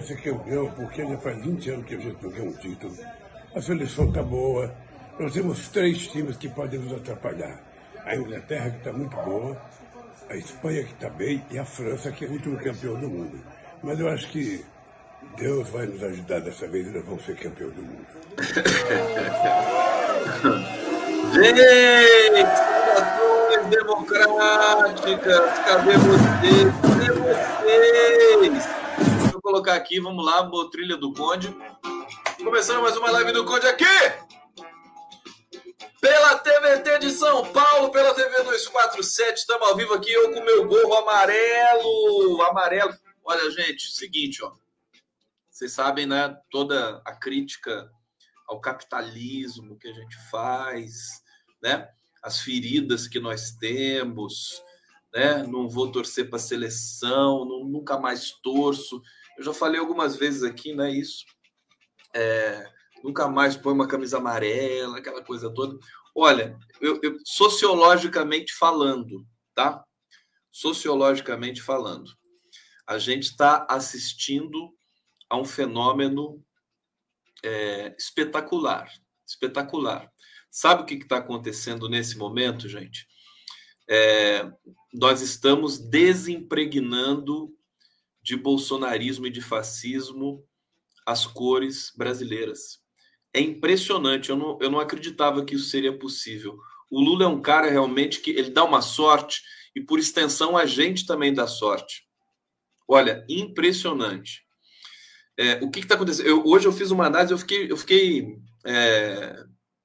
O Brasil vai ser campeão porque já faz 20 anos que a gente não ganha um título. A seleção está boa. Nós temos três times que podem nos atrapalhar. A Inglaterra, que está muito boa, a Espanha, que está bem, e a França, que é o último campeão do mundo. Mas eu acho que Deus vai nos ajudar dessa vez e nós vamos ser campeão do mundo. Gente, democráticas, cadê vocês? Cadê vocês? Colocar aqui, vamos lá, trilha do Conde. Começando mais uma live do Conde aqui! Pela TVT de São Paulo, pela TV 247, estamos ao vivo aqui, eu com meu gorro amarelo, amarelo. Olha, gente, seguinte, ó. Vocês sabem, né, toda a crítica ao capitalismo que a gente faz, né? As feridas que nós temos, né? Não vou torcer para a seleção, não, nunca mais torço. Eu já falei algumas vezes aqui, né? Isso. É, nunca mais põe uma camisa amarela, aquela coisa toda. Olha, eu, eu, sociologicamente falando, tá? Sociologicamente falando, a gente está assistindo a um fenômeno é, espetacular, espetacular. Sabe o que está acontecendo nesse momento, gente? É, nós estamos desimpregnando de bolsonarismo e de fascismo as cores brasileiras. É impressionante, eu não, eu não acreditava que isso seria possível. O Lula é um cara realmente que ele dá uma sorte e, por extensão, a gente também dá sorte. Olha, impressionante. É, o que está acontecendo? Eu, hoje eu fiz uma análise, eu fiquei, eu fiquei é,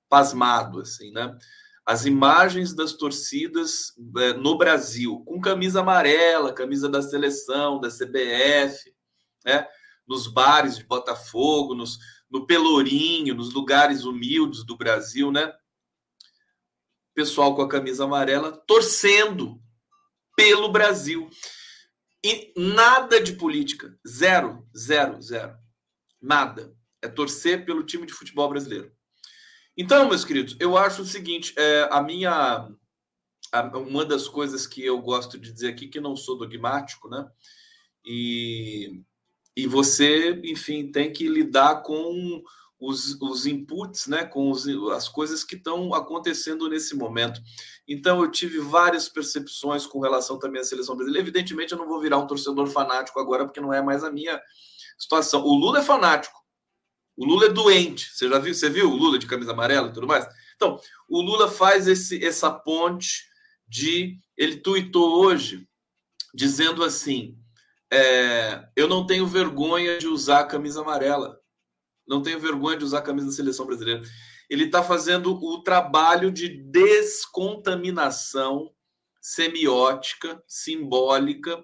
pasmado, assim, né? As imagens das torcidas é, no Brasil, com camisa amarela, camisa da seleção, da CBF, né? nos bares de Botafogo, nos, no Pelourinho, nos lugares humildes do Brasil, né? Pessoal com a camisa amarela torcendo pelo Brasil. E nada de política. Zero, zero, zero. Nada. É torcer pelo time de futebol brasileiro. Então, meus queridos, eu acho o seguinte: é, a minha. A, uma das coisas que eu gosto de dizer aqui, que não sou dogmático, né? E, e você, enfim, tem que lidar com os, os inputs, né, com os, as coisas que estão acontecendo nesse momento. Então, eu tive várias percepções com relação também à seleção brasileira. Evidentemente, eu não vou virar um torcedor fanático agora, porque não é mais a minha situação. O Lula é fanático. O Lula é doente. Você já viu? Você viu o Lula de camisa amarela e tudo mais? Então, o Lula faz esse, essa ponte de. Ele tuitou hoje dizendo assim: é, eu não tenho vergonha de usar a camisa amarela não tenho vergonha de usar a camisa da seleção brasileira. Ele está fazendo o trabalho de descontaminação semiótica, simbólica,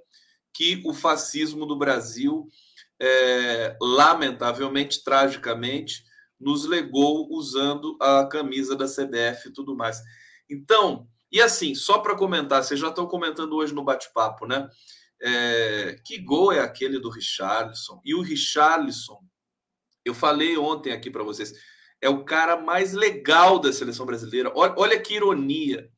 que o fascismo do Brasil, é, lamentavelmente, tragicamente, nos legou usando a camisa da CBF e tudo mais. Então, e assim, só para comentar, vocês já estão comentando hoje no bate-papo, né? É, que gol é aquele do Richarlison? E o Richarlison eu falei ontem aqui para vocês, é o cara mais legal da seleção brasileira. Olha, olha que ironia.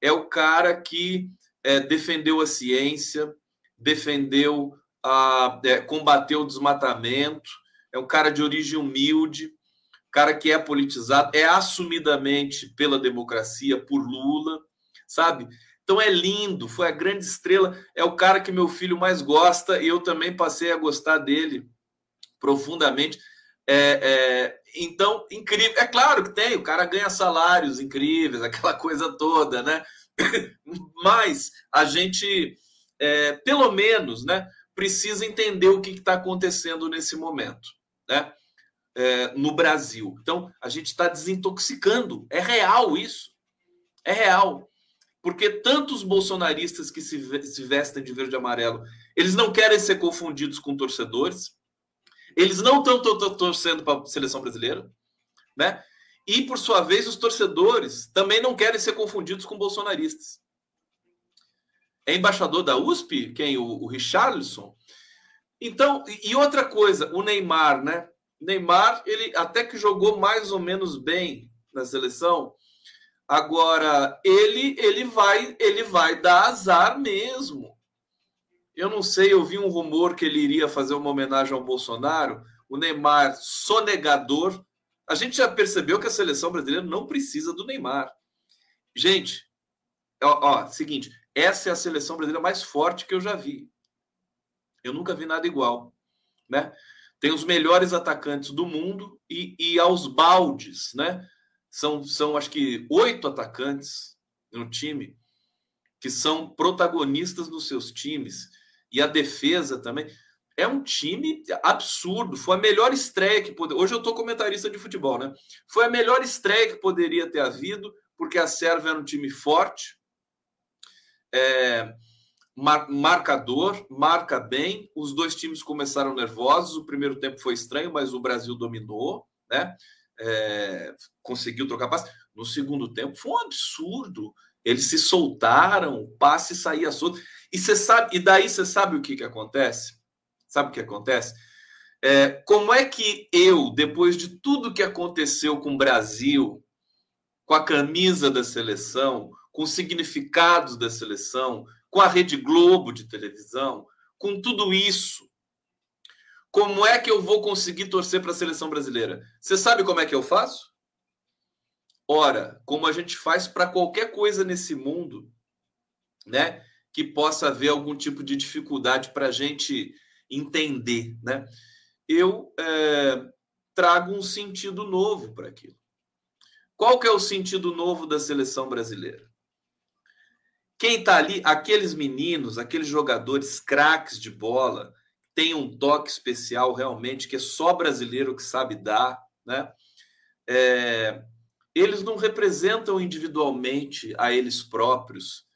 É o cara que é, defendeu a ciência, defendeu a, é, combateu o desmatamento, é um cara de origem humilde, cara que é politizado, é assumidamente pela democracia, por Lula, sabe? Então é lindo, foi a grande estrela, é o cara que meu filho mais gosta e eu também passei a gostar dele profundamente. É, é, então, incrível. É claro que tem, o cara ganha salários incríveis, aquela coisa toda, né? Mas a gente, é, pelo menos, né, precisa entender o que está acontecendo nesse momento, né? É, no Brasil. Então, a gente está desintoxicando. É real isso. É real. Porque tantos bolsonaristas que se, se vestem de verde e amarelo, eles não querem ser confundidos com torcedores eles não estão torcendo para a seleção brasileira, né? E, por sua vez, os torcedores também não querem ser confundidos com bolsonaristas. É embaixador da USP, quem? O, o Richarlison. Então, e outra coisa, o Neymar, né? Neymar, ele até que jogou mais ou menos bem na seleção. Agora, ele ele vai ele vai dar azar mesmo. Eu não sei, eu vi um rumor que ele iria fazer uma homenagem ao Bolsonaro, o Neymar sonegador. A gente já percebeu que a seleção brasileira não precisa do Neymar. Gente, ó, ó seguinte, essa é a seleção brasileira mais forte que eu já vi. Eu nunca vi nada igual, né? Tem os melhores atacantes do mundo e, e aos baldes, né? São, são, acho que, oito atacantes no time que são protagonistas nos seus times e a defesa também. É um time absurdo. Foi a melhor estreia que poderia. Hoje eu estou comentarista de futebol, né? Foi a melhor estreia que poderia ter havido, porque a Sérvia era um time forte, é, mar, marcador, marca bem. Os dois times começaram nervosos. O primeiro tempo foi estranho, mas o Brasil dominou, né? É, conseguiu trocar passe. No segundo tempo foi um absurdo. Eles se soltaram, o passe saía solto. E você sabe, e daí você sabe o que, que acontece? Sabe o que acontece? É, como é que eu, depois de tudo que aconteceu com o Brasil, com a camisa da seleção, com os significados da seleção, com a Rede Globo de televisão, com tudo isso, como é que eu vou conseguir torcer para a seleção brasileira? Você sabe como é que eu faço? Ora, como a gente faz para qualquer coisa nesse mundo, né? Que possa haver algum tipo de dificuldade para a gente entender, né? Eu é, trago um sentido novo para aquilo. Qual que é o sentido novo da seleção brasileira? Quem está ali, aqueles meninos, aqueles jogadores craques de bola, tem um toque especial realmente que é só brasileiro que sabe dar, né? É, eles não representam individualmente a eles próprios,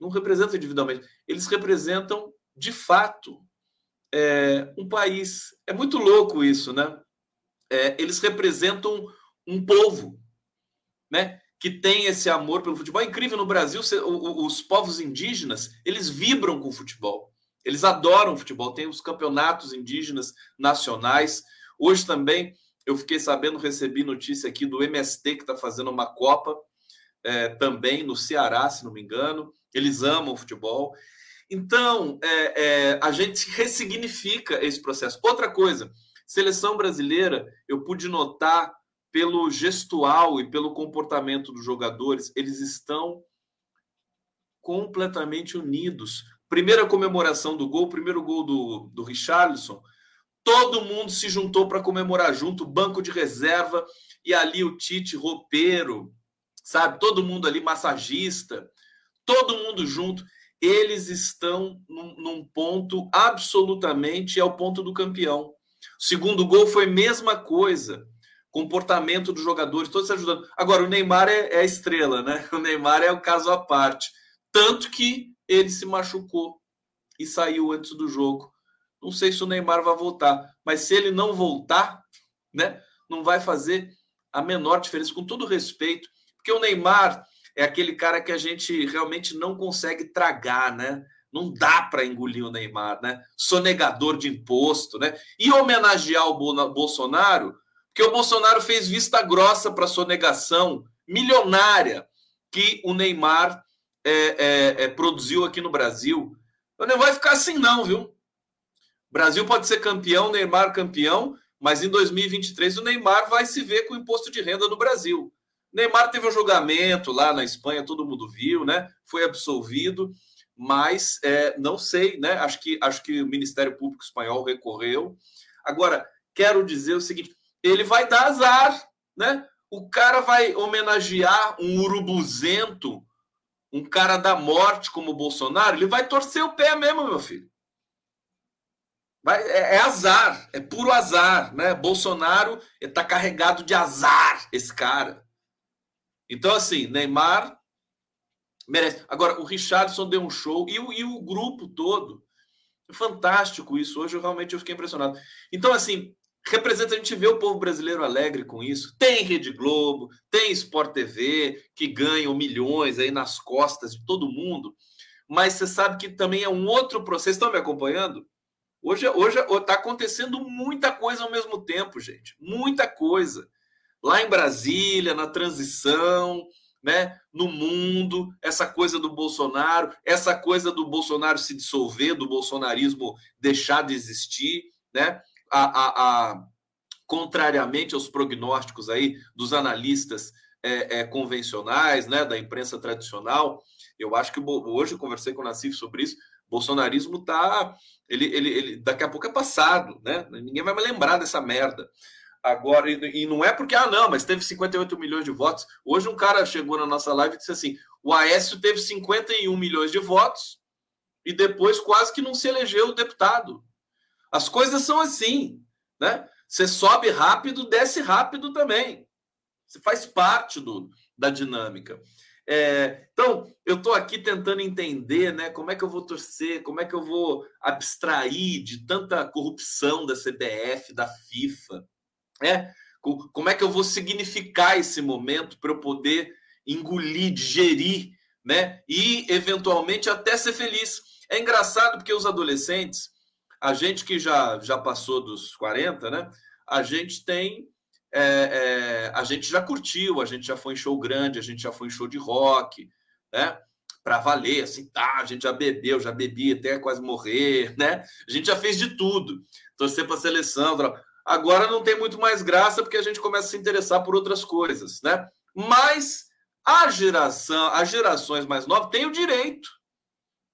não representam individualmente, eles representam de fato é, um país. É muito louco isso, né? É, eles representam um povo, né? Que tem esse amor pelo futebol. É incrível no Brasil, os povos indígenas, eles vibram com o futebol. Eles adoram futebol. Tem os campeonatos indígenas nacionais. Hoje também eu fiquei sabendo, recebi notícia aqui do MST que está fazendo uma Copa é, também no Ceará, se não me engano. Eles amam o futebol. Então, é, é, a gente ressignifica esse processo. Outra coisa, seleção brasileira, eu pude notar pelo gestual e pelo comportamento dos jogadores, eles estão completamente unidos. Primeira comemoração do gol, primeiro gol do, do Richarlison, todo mundo se juntou para comemorar junto, banco de reserva, e ali o Tite, roupeiro, sabe? Todo mundo ali, massagista, todo mundo junto. Eles estão num, num ponto absolutamente, é o ponto do campeão. Segundo gol foi a mesma coisa comportamento dos jogadores, todos se ajudando. Agora, o Neymar é, é, a estrela, né? O Neymar é o caso à parte. Tanto que ele se machucou e saiu antes do jogo. Não sei se o Neymar vai voltar, mas se ele não voltar, né, não vai fazer a menor diferença, com todo respeito, porque o Neymar é aquele cara que a gente realmente não consegue tragar, né? Não dá para engolir o Neymar, né? Sonegador de imposto, né? E homenagear o Bolsonaro porque o Bolsonaro fez vista grossa para a sonegação milionária que o Neymar é, é, é, produziu aqui no Brasil. Então, não vai ficar assim, não, viu? O Brasil pode ser campeão, Neymar campeão, mas em 2023 o Neymar vai se ver com o imposto de renda no Brasil. O Neymar teve um julgamento lá na Espanha, todo mundo viu, né? Foi absolvido, mas é, não sei, né? Acho que, acho que o Ministério Público Espanhol recorreu. Agora, quero dizer o seguinte: ele vai dar azar, né? O cara vai homenagear um urubuzento, um cara da morte como o Bolsonaro, ele vai torcer o pé mesmo, meu filho. Vai, é, é azar, é puro azar, né? Bolsonaro está carregado de azar, esse cara. Então, assim, Neymar merece. Agora, o Richardson deu um show e o, e o grupo todo. Fantástico isso. Hoje eu realmente eu fiquei impressionado. Então, assim, representa, a gente vê o povo brasileiro alegre com isso. Tem Rede Globo, tem Sport TV, que ganham milhões aí nas costas de todo mundo. Mas você sabe que também é um outro processo. Estão me acompanhando? Hoje hoje está acontecendo muita coisa ao mesmo tempo, gente. Muita coisa. Lá em Brasília, na transição, né, no mundo, essa coisa do Bolsonaro, essa coisa do Bolsonaro se dissolver, do bolsonarismo deixar de existir, né? A, a, a contrariamente aos prognósticos aí dos analistas é, é, convencionais, né, da imprensa tradicional, eu acho que hoje eu conversei com o Nassif sobre isso. O bolsonarismo tá, ele, ele, ele daqui a pouco é passado, né? Ninguém vai me lembrar dessa merda. Agora, e, e, não é porque, ah, não, mas teve 58 milhões de votos. Hoje um cara chegou na nossa live e disse assim: o Aécio teve 51 milhões de votos e depois quase que não se elegeu deputado. As coisas são assim, né? Você sobe rápido, desce rápido também. Você faz parte do, da dinâmica. É, então, eu estou aqui tentando entender né, como é que eu vou torcer, como é que eu vou abstrair de tanta corrupção da CBF, da FIFA, né? Como é que eu vou significar esse momento para eu poder engolir, digerir, né? E eventualmente até ser feliz. É engraçado porque os adolescentes, a gente que já, já passou dos 40, né? A gente tem. É, é, a gente já curtiu, a gente já foi em show grande, a gente já foi em show de rock, né? Para valer, assim, tá, a gente já bebeu, já bebi até quase morrer, né? A gente já fez de tudo. Torcer para a seleção, Agora não tem muito mais graça porque a gente começa a se interessar por outras coisas, né? Mas a geração, as gerações mais novas têm o direito,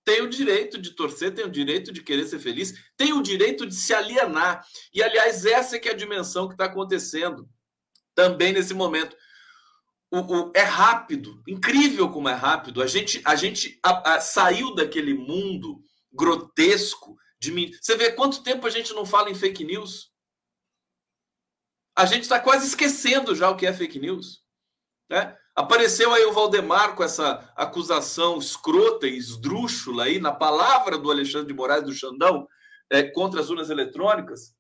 tem o direito de torcer, tem o direito de querer ser feliz, tem o direito de se alienar. E aliás, essa é que é a dimensão que está acontecendo também nesse momento. O, o, é rápido, incrível como é rápido. A gente, a gente a, a, saiu daquele mundo grotesco de Você vê quanto tempo a gente não fala em fake news? a gente está quase esquecendo já o que é fake news. Né? Apareceu aí o Valdemar com essa acusação escrota e esdrúxula aí na palavra do Alexandre de Moraes do Xandão é, contra as urnas eletrônicas.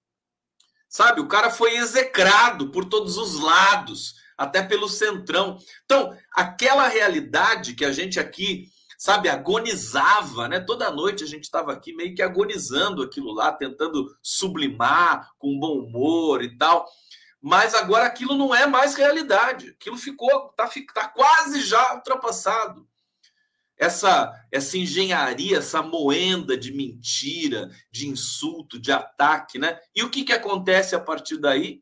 Sabe, o cara foi execrado por todos os lados, até pelo centrão. Então, aquela realidade que a gente aqui, sabe, agonizava, né? Toda noite a gente estava aqui meio que agonizando aquilo lá, tentando sublimar com bom humor e tal mas agora aquilo não é mais realidade. Aquilo ficou, está tá quase já ultrapassado. Essa, essa engenharia, essa moenda de mentira, de insulto, de ataque, né? E o que, que acontece a partir daí?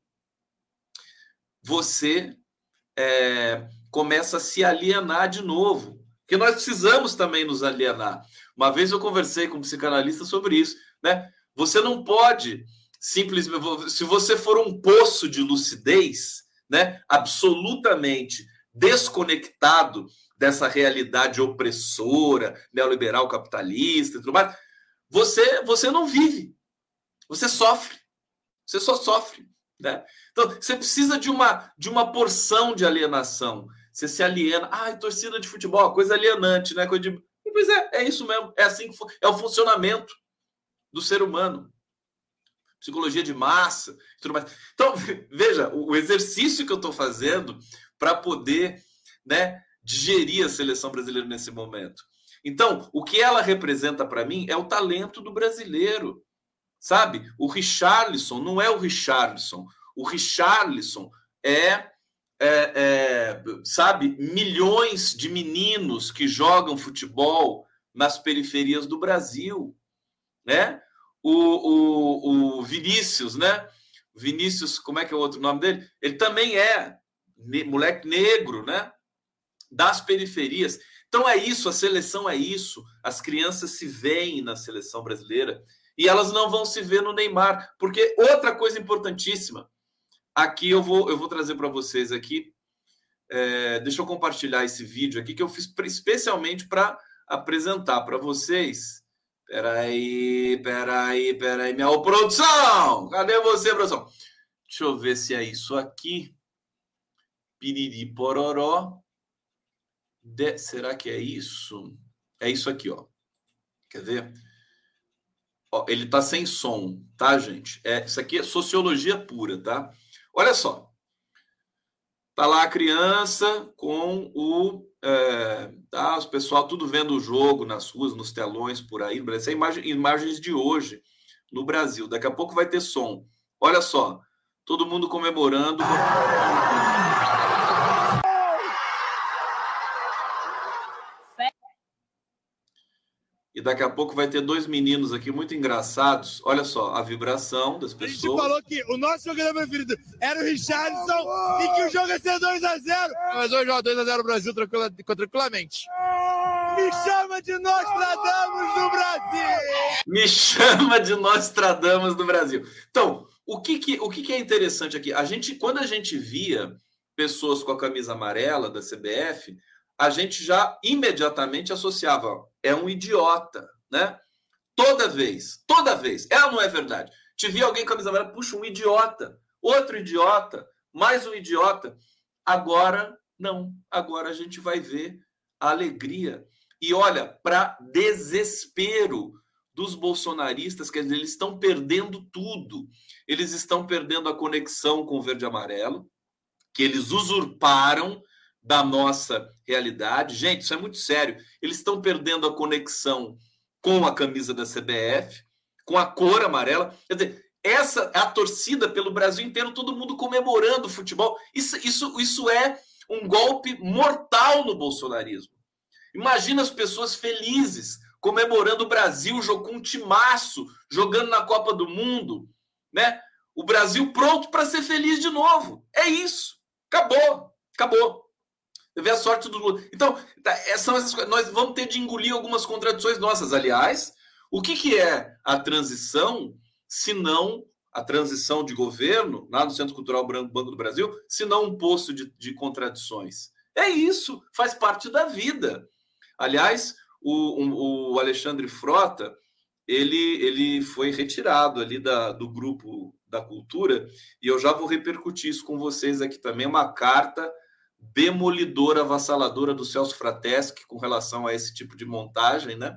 Você é, começa a se alienar de novo. Porque nós precisamos também nos alienar. Uma vez eu conversei com um psicanalista sobre isso, né? Você não pode simplesmente se você for um poço de lucidez, né, absolutamente desconectado dessa realidade opressora, neoliberal capitalista e tudo mais, você você não vive. Você sofre. Você só sofre, né? Então, você precisa de uma de uma porção de alienação. Você se aliena, ah, torcida de futebol, coisa alienante, né? Coisa de... Pois é, é isso mesmo. É assim que é o funcionamento do ser humano psicologia de massa tudo mais. Então, veja, o exercício que eu estou fazendo para poder né, digerir a seleção brasileira nesse momento. Então, o que ela representa para mim é o talento do brasileiro. Sabe? O Richarlison não é o Richarlison. O Richarlison é, é, é, sabe, milhões de meninos que jogam futebol nas periferias do Brasil, né? O, o, o Vinícius, né? Vinícius, como é que é o outro nome dele? Ele também é moleque negro, né? Das periferias. Então é isso, a seleção é isso. As crianças se veem na seleção brasileira e elas não vão se ver no Neymar, porque outra coisa importantíssima. Aqui eu vou eu vou trazer para vocês aqui. É, deixa eu compartilhar esse vídeo aqui que eu fiz especialmente para apresentar para vocês Peraí, peraí, peraí. Minha ô, produção! Cadê você, produção? Deixa eu ver se é isso aqui. Piriri pororó. De... Será que é isso? É isso aqui, ó. Quer ver? Ó, ele tá sem som, tá, gente? É, isso aqui é sociologia pura, tá? Olha só. Tá lá a criança com o é, tá, o pessoal tudo vendo o jogo nas ruas, nos telões por aí. Isso é imagem, imagens de hoje no Brasil. Daqui a pouco vai ter som. Olha só, todo mundo comemorando. Daqui a pouco vai ter dois meninos aqui muito engraçados. Olha só, a vibração das pessoas. A gente falou que o nosso jogador preferido era o Richardson e que o jogo ia ser 2x0. Mas hoje, ó, 2x0 Brasil tranquila, tranquilamente. Me chama de Nostradamus do Brasil! Me chama de Nostradamus do Brasil. Então, o que, que, o que, que é interessante aqui? A gente, quando a gente via pessoas com a camisa amarela da CBF, a gente já imediatamente associava, é um idiota, né? Toda vez, toda vez. Ela não é verdade. Te vi alguém com a camisa amarela, puxa, um idiota, outro idiota, mais um idiota. Agora, não. Agora a gente vai ver a alegria. E olha, para desespero dos bolsonaristas, quer dizer, eles estão perdendo tudo. Eles estão perdendo a conexão com o verde e amarelo, que eles usurparam da nossa realidade. Gente, isso é muito sério. Eles estão perdendo a conexão com a camisa da CBF, com a cor amarela. Quer dizer, essa a torcida pelo Brasil inteiro, todo mundo comemorando o futebol. Isso, isso, isso é um golpe mortal no bolsonarismo. Imagina as pessoas felizes comemorando o Brasil com um timaço, jogando na Copa do Mundo, né? O Brasil pronto para ser feliz de novo. É isso. Acabou. Acabou. Ver a sorte do Lula. Então, tá, é, são essas coisas. Nós vamos ter de engolir algumas contradições nossas. Aliás, o que, que é a transição, se não a transição de governo, lá no Centro Cultural Banco do Brasil, se não um poço de, de contradições? É isso, faz parte da vida. Aliás, o, o Alexandre Frota, ele, ele foi retirado ali da, do grupo da cultura, e eu já vou repercutir isso com vocês aqui também, uma carta demolidora, avassaladora do Celso Frateschi com relação a esse tipo de montagem, né?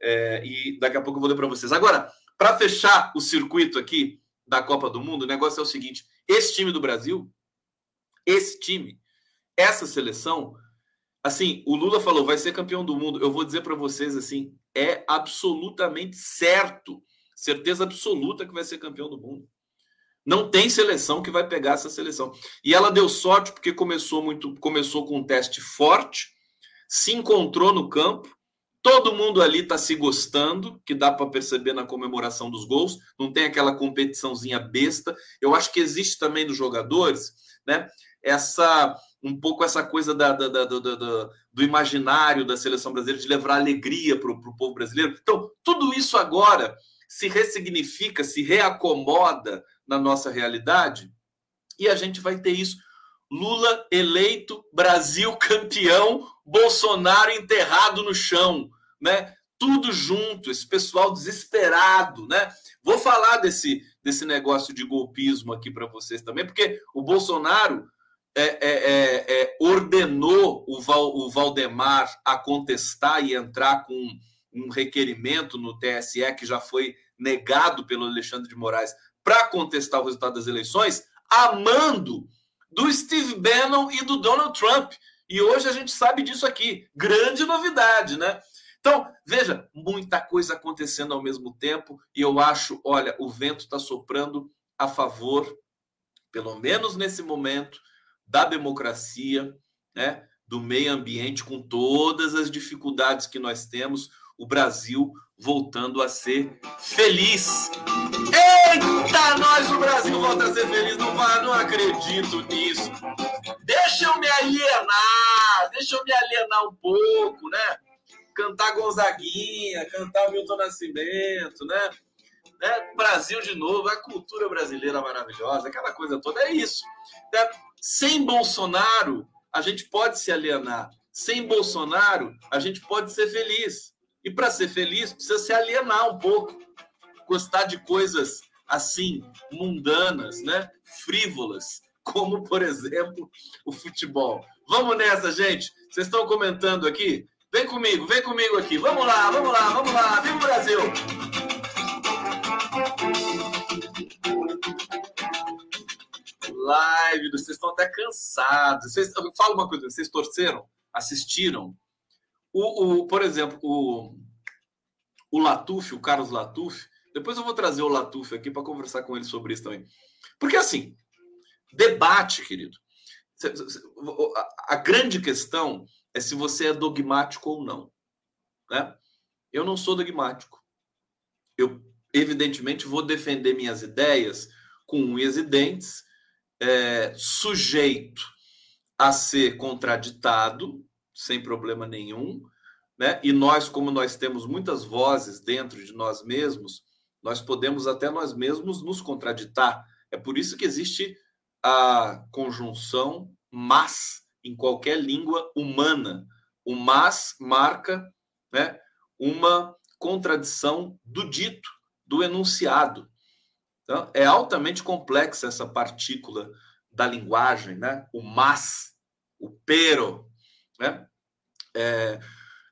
É, e daqui a pouco eu vou ler para vocês. Agora, para fechar o circuito aqui da Copa do Mundo, o negócio é o seguinte: esse time do Brasil, esse time, essa seleção, assim, o Lula falou, vai ser campeão do mundo. Eu vou dizer para vocês assim, é absolutamente certo, certeza absoluta que vai ser campeão do mundo. Não tem seleção que vai pegar essa seleção. E ela deu sorte porque começou muito, começou com um teste forte, se encontrou no campo, todo mundo ali está se gostando, que dá para perceber na comemoração dos gols. Não tem aquela competiçãozinha besta. Eu acho que existe também nos jogadores, né? Essa um pouco essa coisa da, da, da, do, do imaginário da seleção brasileira de levar alegria para o povo brasileiro. Então, tudo isso agora se ressignifica, se reacomoda na nossa realidade, e a gente vai ter isso. Lula eleito, Brasil campeão, Bolsonaro enterrado no chão, né? Tudo junto, esse pessoal desesperado, né? Vou falar desse, desse negócio de golpismo aqui para vocês também, porque o Bolsonaro é, é, é, é, ordenou o, Val, o Valdemar a contestar e entrar com um requerimento no TSE que já foi negado pelo Alexandre de Moraes para contestar o resultado das eleições, amando do Steve Bannon e do Donald Trump. E hoje a gente sabe disso aqui. Grande novidade, né? Então, veja, muita coisa acontecendo ao mesmo tempo, e eu acho, olha, o vento está soprando a favor, pelo menos nesse momento, da democracia, né, do meio ambiente, com todas as dificuldades que nós temos, o Brasil voltando a ser feliz. Eita, nós, o Brasil volta a ser feliz. Não, não acredito nisso. Deixa eu me alienar, deixa eu me alienar um pouco, né? Cantar Gonzaguinha, cantar Milton Nascimento, né? né? Brasil de novo, a cultura brasileira maravilhosa, aquela coisa toda. É isso. Né? Sem Bolsonaro, a gente pode se alienar. Sem Bolsonaro, a gente pode ser feliz. E para ser feliz, precisa se alienar um pouco, gostar de coisas assim, mundanas, né? frívolas, como, por exemplo, o futebol. Vamos nessa, gente. Vocês estão comentando aqui? Vem comigo, vem comigo aqui. Vamos lá, vamos lá, vamos lá. Viva o Brasil! Live, vocês estão até cansados. Vocês, fala uma coisa, vocês torceram? Assistiram? O, o, por exemplo, o, o Latuf, o Carlos Latuf, depois eu vou trazer o Latuf aqui para conversar com ele sobre isso também. Porque assim, debate, querido. A grande questão é se você é dogmático ou não. Né? Eu não sou dogmático. Eu, evidentemente, vou defender minhas ideias com unhas e dentes, é, sujeito a ser contraditado, sem problema nenhum, né? E nós, como nós temos muitas vozes dentro de nós mesmos, nós podemos até nós mesmos nos contraditar. É por isso que existe a conjunção mas em qualquer língua humana. O mas marca né, uma contradição do dito, do enunciado. Então, é altamente complexa essa partícula da linguagem, né? O mas, o pero, né? É,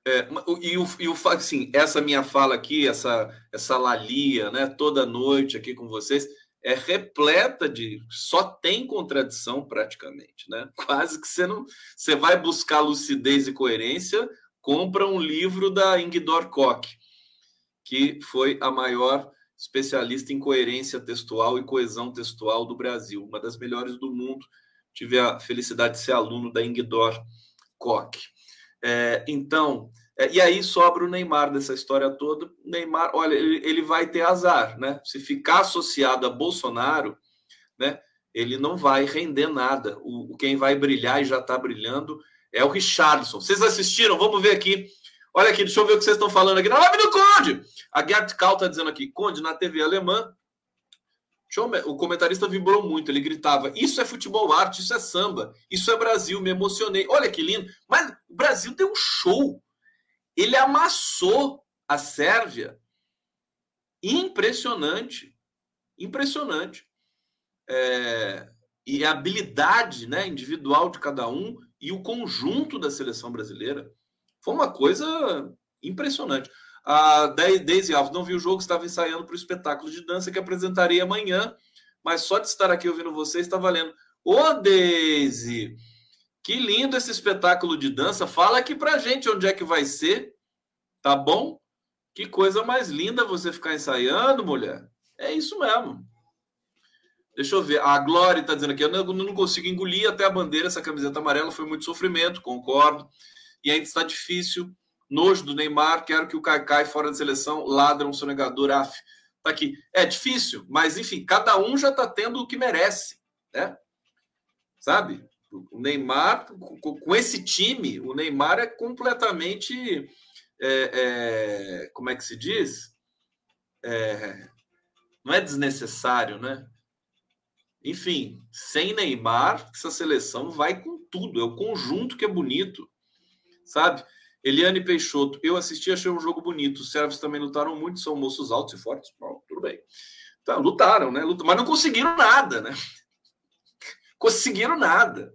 é, e, o, e o assim, essa minha fala aqui, essa essa lalia, né? Toda noite aqui com vocês é repleta de só tem contradição praticamente, né? Quase que você não você vai buscar lucidez e coerência, compra um livro da Ingdor Koch, que foi a maior especialista em coerência textual e coesão textual do Brasil, uma das melhores do mundo. Tive a felicidade de ser aluno da Ingdor Koch. É, então, é, e aí sobra o Neymar dessa história toda. Neymar, olha, ele, ele vai ter azar, né? Se ficar associado a Bolsonaro, né? Ele não vai render nada. O, quem vai brilhar e já está brilhando é o Richardson. Vocês assistiram? Vamos ver aqui Olha aqui, deixa eu ver o que vocês estão falando aqui na live do Conde. A Gert Kau está dizendo aqui, Conde, na TV alemã, o comentarista vibrou muito, ele gritava: Isso é futebol arte, isso é samba, isso é Brasil, me emocionei. Olha que lindo. Mas o Brasil deu um show. Ele amassou a Sérvia. Impressionante. Impressionante. É... E a habilidade né, individual de cada um e o conjunto da seleção brasileira. Foi uma coisa impressionante. A Daisy Alves não viu o jogo, estava ensaiando para o espetáculo de dança que apresentarei amanhã, mas só de estar aqui ouvindo você está valendo. Ô, Daisy, que lindo esse espetáculo de dança. Fala aqui pra gente onde é que vai ser, tá bom? Que coisa mais linda você ficar ensaiando, mulher. É isso mesmo. Deixa eu ver. A Glória está dizendo aqui: eu não consigo engolir até a bandeira. Essa camiseta amarela foi muito sofrimento, concordo e ainda está difícil. Nojo do Neymar, quero que o Caicai fora da seleção ladra um sonegador af. Tá aqui. É difícil, mas enfim, cada um já está tendo o que merece, né? Sabe? O Neymar, com esse time, o Neymar é completamente. É, é, como é que se diz? É, não é desnecessário, né? Enfim, sem Neymar, essa seleção vai com tudo. É o conjunto que é bonito sabe? Eliane Peixoto, eu assisti, achei um jogo bonito. Os servos também lutaram muito, são moços altos e fortes. Bom, tudo bem. Então, lutaram, né? Lutaram, mas não conseguiram nada, né? Conseguiram nada.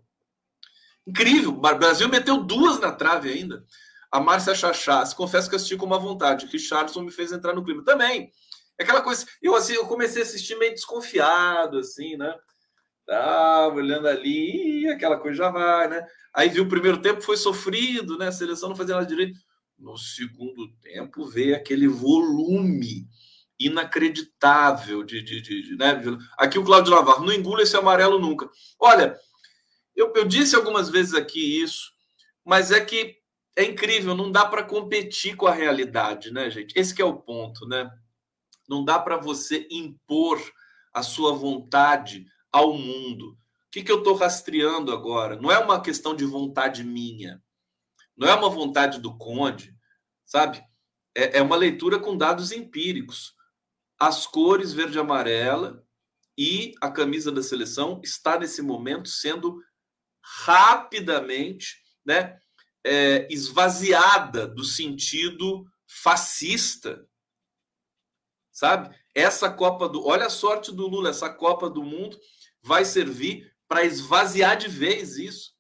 Incrível. O Brasil meteu duas na trave ainda. A Márcia Chachás, confesso que assisti com uma vontade. Richardson me fez entrar no clima. Também. Aquela coisa. Eu, assim, eu comecei a assistir meio desconfiado, assim, né? Tava olhando ali, aquela coisa já vai, né? Aí viu o primeiro tempo, foi sofrido, né? A seleção não fazia nada direito. No segundo tempo veio aquele volume inacreditável de, de, de, de né? Aqui o Cláudio Navarro, não engula esse amarelo nunca. Olha, eu, eu disse algumas vezes aqui isso, mas é que é incrível, não dá para competir com a realidade, né, gente? Esse é o ponto, né? Não dá para você impor a sua vontade ao mundo. O que, que eu estou rastreando agora? Não é uma questão de vontade minha, não é uma vontade do Conde, sabe? É, é uma leitura com dados empíricos. As cores verde e amarela e a camisa da seleção está nesse momento sendo rapidamente né, é, esvaziada do sentido fascista, sabe? Essa Copa do. Olha a sorte do Lula, essa Copa do Mundo vai servir para esvaziar de vez isso,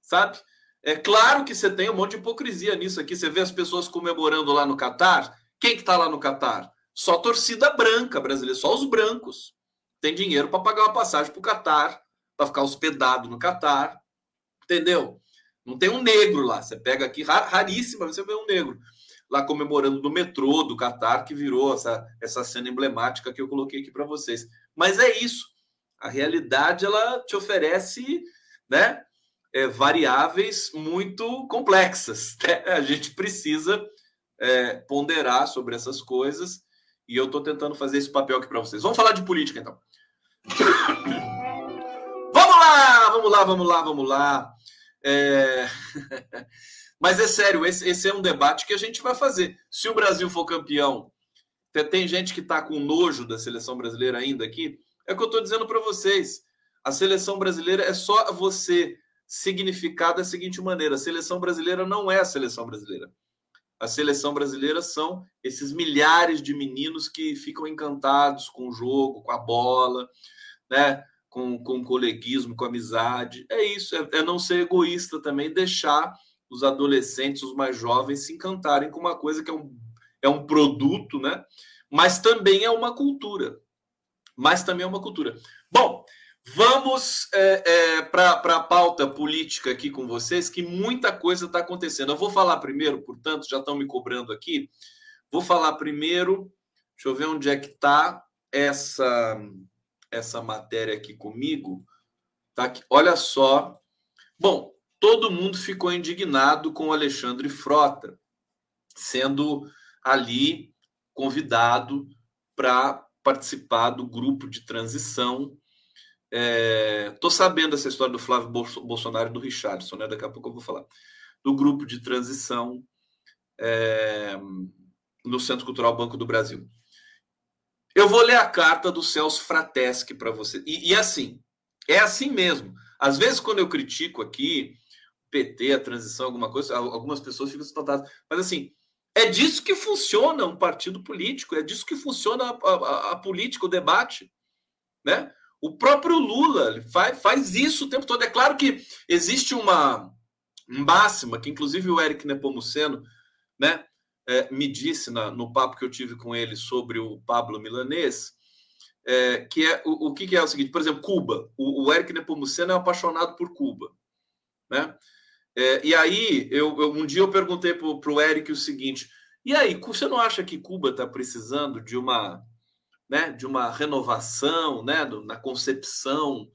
sabe? É claro que você tem um monte de hipocrisia nisso aqui. Você vê as pessoas comemorando lá no Catar. Quem que está lá no Catar? Só torcida branca brasileira, só os brancos. Tem dinheiro para pagar uma passagem para o Catar, para ficar hospedado no Catar. Entendeu? Não tem um negro lá. Você pega aqui, raríssima, você vê um negro lá comemorando no metrô do Catar, que virou essa, essa cena emblemática que eu coloquei aqui para vocês. Mas é isso. A realidade ela te oferece, né, é, variáveis muito complexas. Né? A gente precisa é, ponderar sobre essas coisas e eu estou tentando fazer esse papel aqui para vocês. Vamos falar de política, então. vamos lá, vamos lá, vamos lá, vamos lá. É... Mas é sério, esse, esse, é um debate que a gente vai fazer. Se o Brasil for campeão, tem gente que está com nojo da seleção brasileira ainda aqui. É o que eu estou dizendo para vocês. A seleção brasileira é só você significar da seguinte maneira: a seleção brasileira não é a seleção brasileira. A seleção brasileira são esses milhares de meninos que ficam encantados com o jogo, com a bola, né? com, com o coleguismo, com a amizade. É isso, é, é não ser egoísta também, deixar os adolescentes, os mais jovens, se encantarem com uma coisa que é um, é um produto, né? mas também é uma cultura. Mas também é uma cultura. Bom, Vamos é, é, para a pauta política aqui com vocês, que muita coisa está acontecendo. Eu vou falar primeiro, portanto, já estão me cobrando aqui. Vou falar primeiro, deixa eu ver onde é que está essa, essa matéria aqui comigo. Tá aqui. Olha só. Bom, todo mundo ficou indignado com o Alexandre Frota sendo ali convidado para participar do grupo de transição Estou é, sabendo essa história do Flávio Bolsonaro e do Richardson, né? Daqui a pouco eu vou falar. Do grupo de transição é, no Centro Cultural Banco do Brasil. Eu vou ler a carta do Celso Frateschi para você. E, e, assim, é assim mesmo. Às vezes, quando eu critico aqui PT, a transição, alguma coisa, algumas pessoas ficam espantadas. Mas assim, é disso que funciona um partido político, é disso que funciona a, a, a política, o debate. Né? O próprio Lula faz, faz isso o tempo todo. É claro que existe uma máxima que, inclusive, o Eric Nepomuceno né, é, me disse na, no papo que eu tive com ele sobre o Pablo Milanês, é, que é o, o que, que, é o seguinte, por exemplo, Cuba. O, o Eric Nepomuceno é apaixonado por Cuba. Né? É, e aí, eu, eu, um dia eu perguntei para o Eric o seguinte: e aí, você não acha que Cuba está precisando de uma né, de uma renovação né, do, na concepção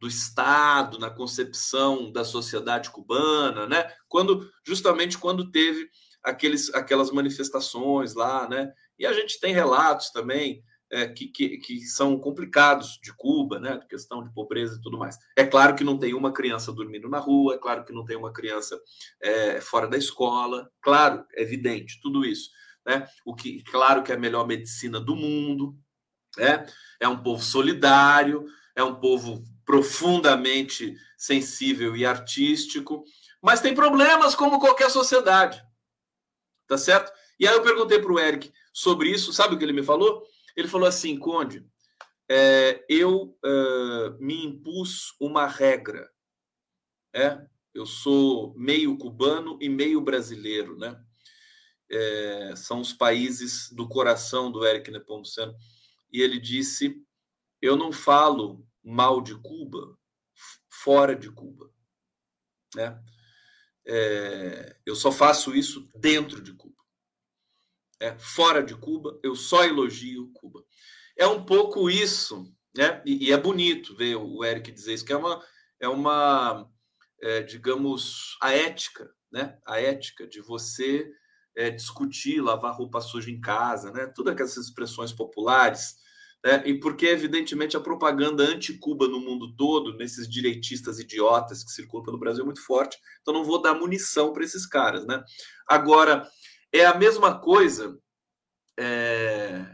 do Estado, na concepção da sociedade cubana, né, quando justamente quando teve aqueles, aquelas manifestações lá, né, e a gente tem relatos também é, que, que, que, são complicados de Cuba, né, questão de pobreza e tudo mais. É claro que não tem uma criança dormindo na rua, é claro que não tem uma criança é, fora da escola, claro, é evidente, tudo isso. Né? O que, claro que é a melhor medicina do mundo, é, é um povo solidário, é um povo profundamente sensível e artístico, mas tem problemas como qualquer sociedade. Tá certo? E aí eu perguntei para o Eric sobre isso, sabe o que ele me falou? Ele falou assim, Conde, é, eu uh, me impus uma regra. É, eu sou meio cubano e meio brasileiro, né? É, são os países do coração do Eric Nepomuceno e ele disse: Eu não falo mal de Cuba fora de Cuba. Né? É, eu só faço isso dentro de Cuba. É, fora de Cuba, eu só elogio Cuba. É um pouco isso, né? E, e é bonito ver o Eric dizer isso, que é uma, é uma é, digamos, a ética, né? A ética de você é, discutir, lavar roupa suja em casa, né? Todas aquelas expressões populares, né? E porque, evidentemente, a propaganda anti-Cuba no mundo todo, nesses direitistas idiotas que circulam pelo Brasil, é muito forte. Então, não vou dar munição para esses caras, né? Agora, é a mesma coisa. É...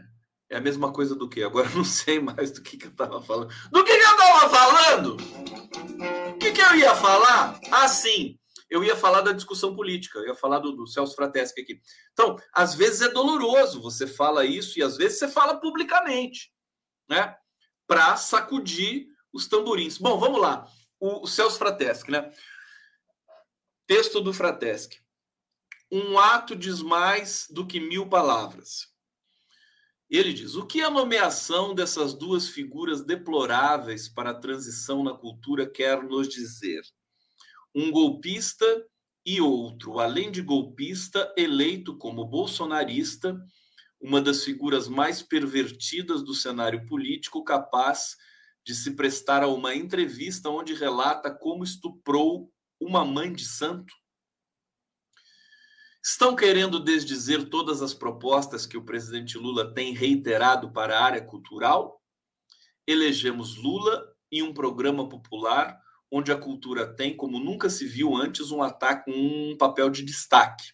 é, a mesma coisa do que? Agora não sei mais do que, que eu estava falando. Do que, que eu estava falando? O que, que eu ia falar? Ah, sim eu ia falar da discussão política, eu ia falar do, do Celso Frateschi aqui. Então, às vezes é doloroso, você fala isso e às vezes você fala publicamente, né? Para sacudir os tamborins. Bom, vamos lá. O, o Celso Frateschi, né? Texto do Frateschi. Um ato diz mais do que mil palavras. Ele diz: o que a nomeação dessas duas figuras deploráveis para a transição na cultura quer nos dizer? um golpista e outro, além de golpista, eleito como bolsonarista, uma das figuras mais pervertidas do cenário político, capaz de se prestar a uma entrevista onde relata como estuprou uma mãe de santo. Estão querendo desdizer todas as propostas que o presidente Lula tem reiterado para a área cultural? Elegemos Lula em um programa popular onde a cultura tem, como nunca se viu antes, um ataque, um papel de destaque.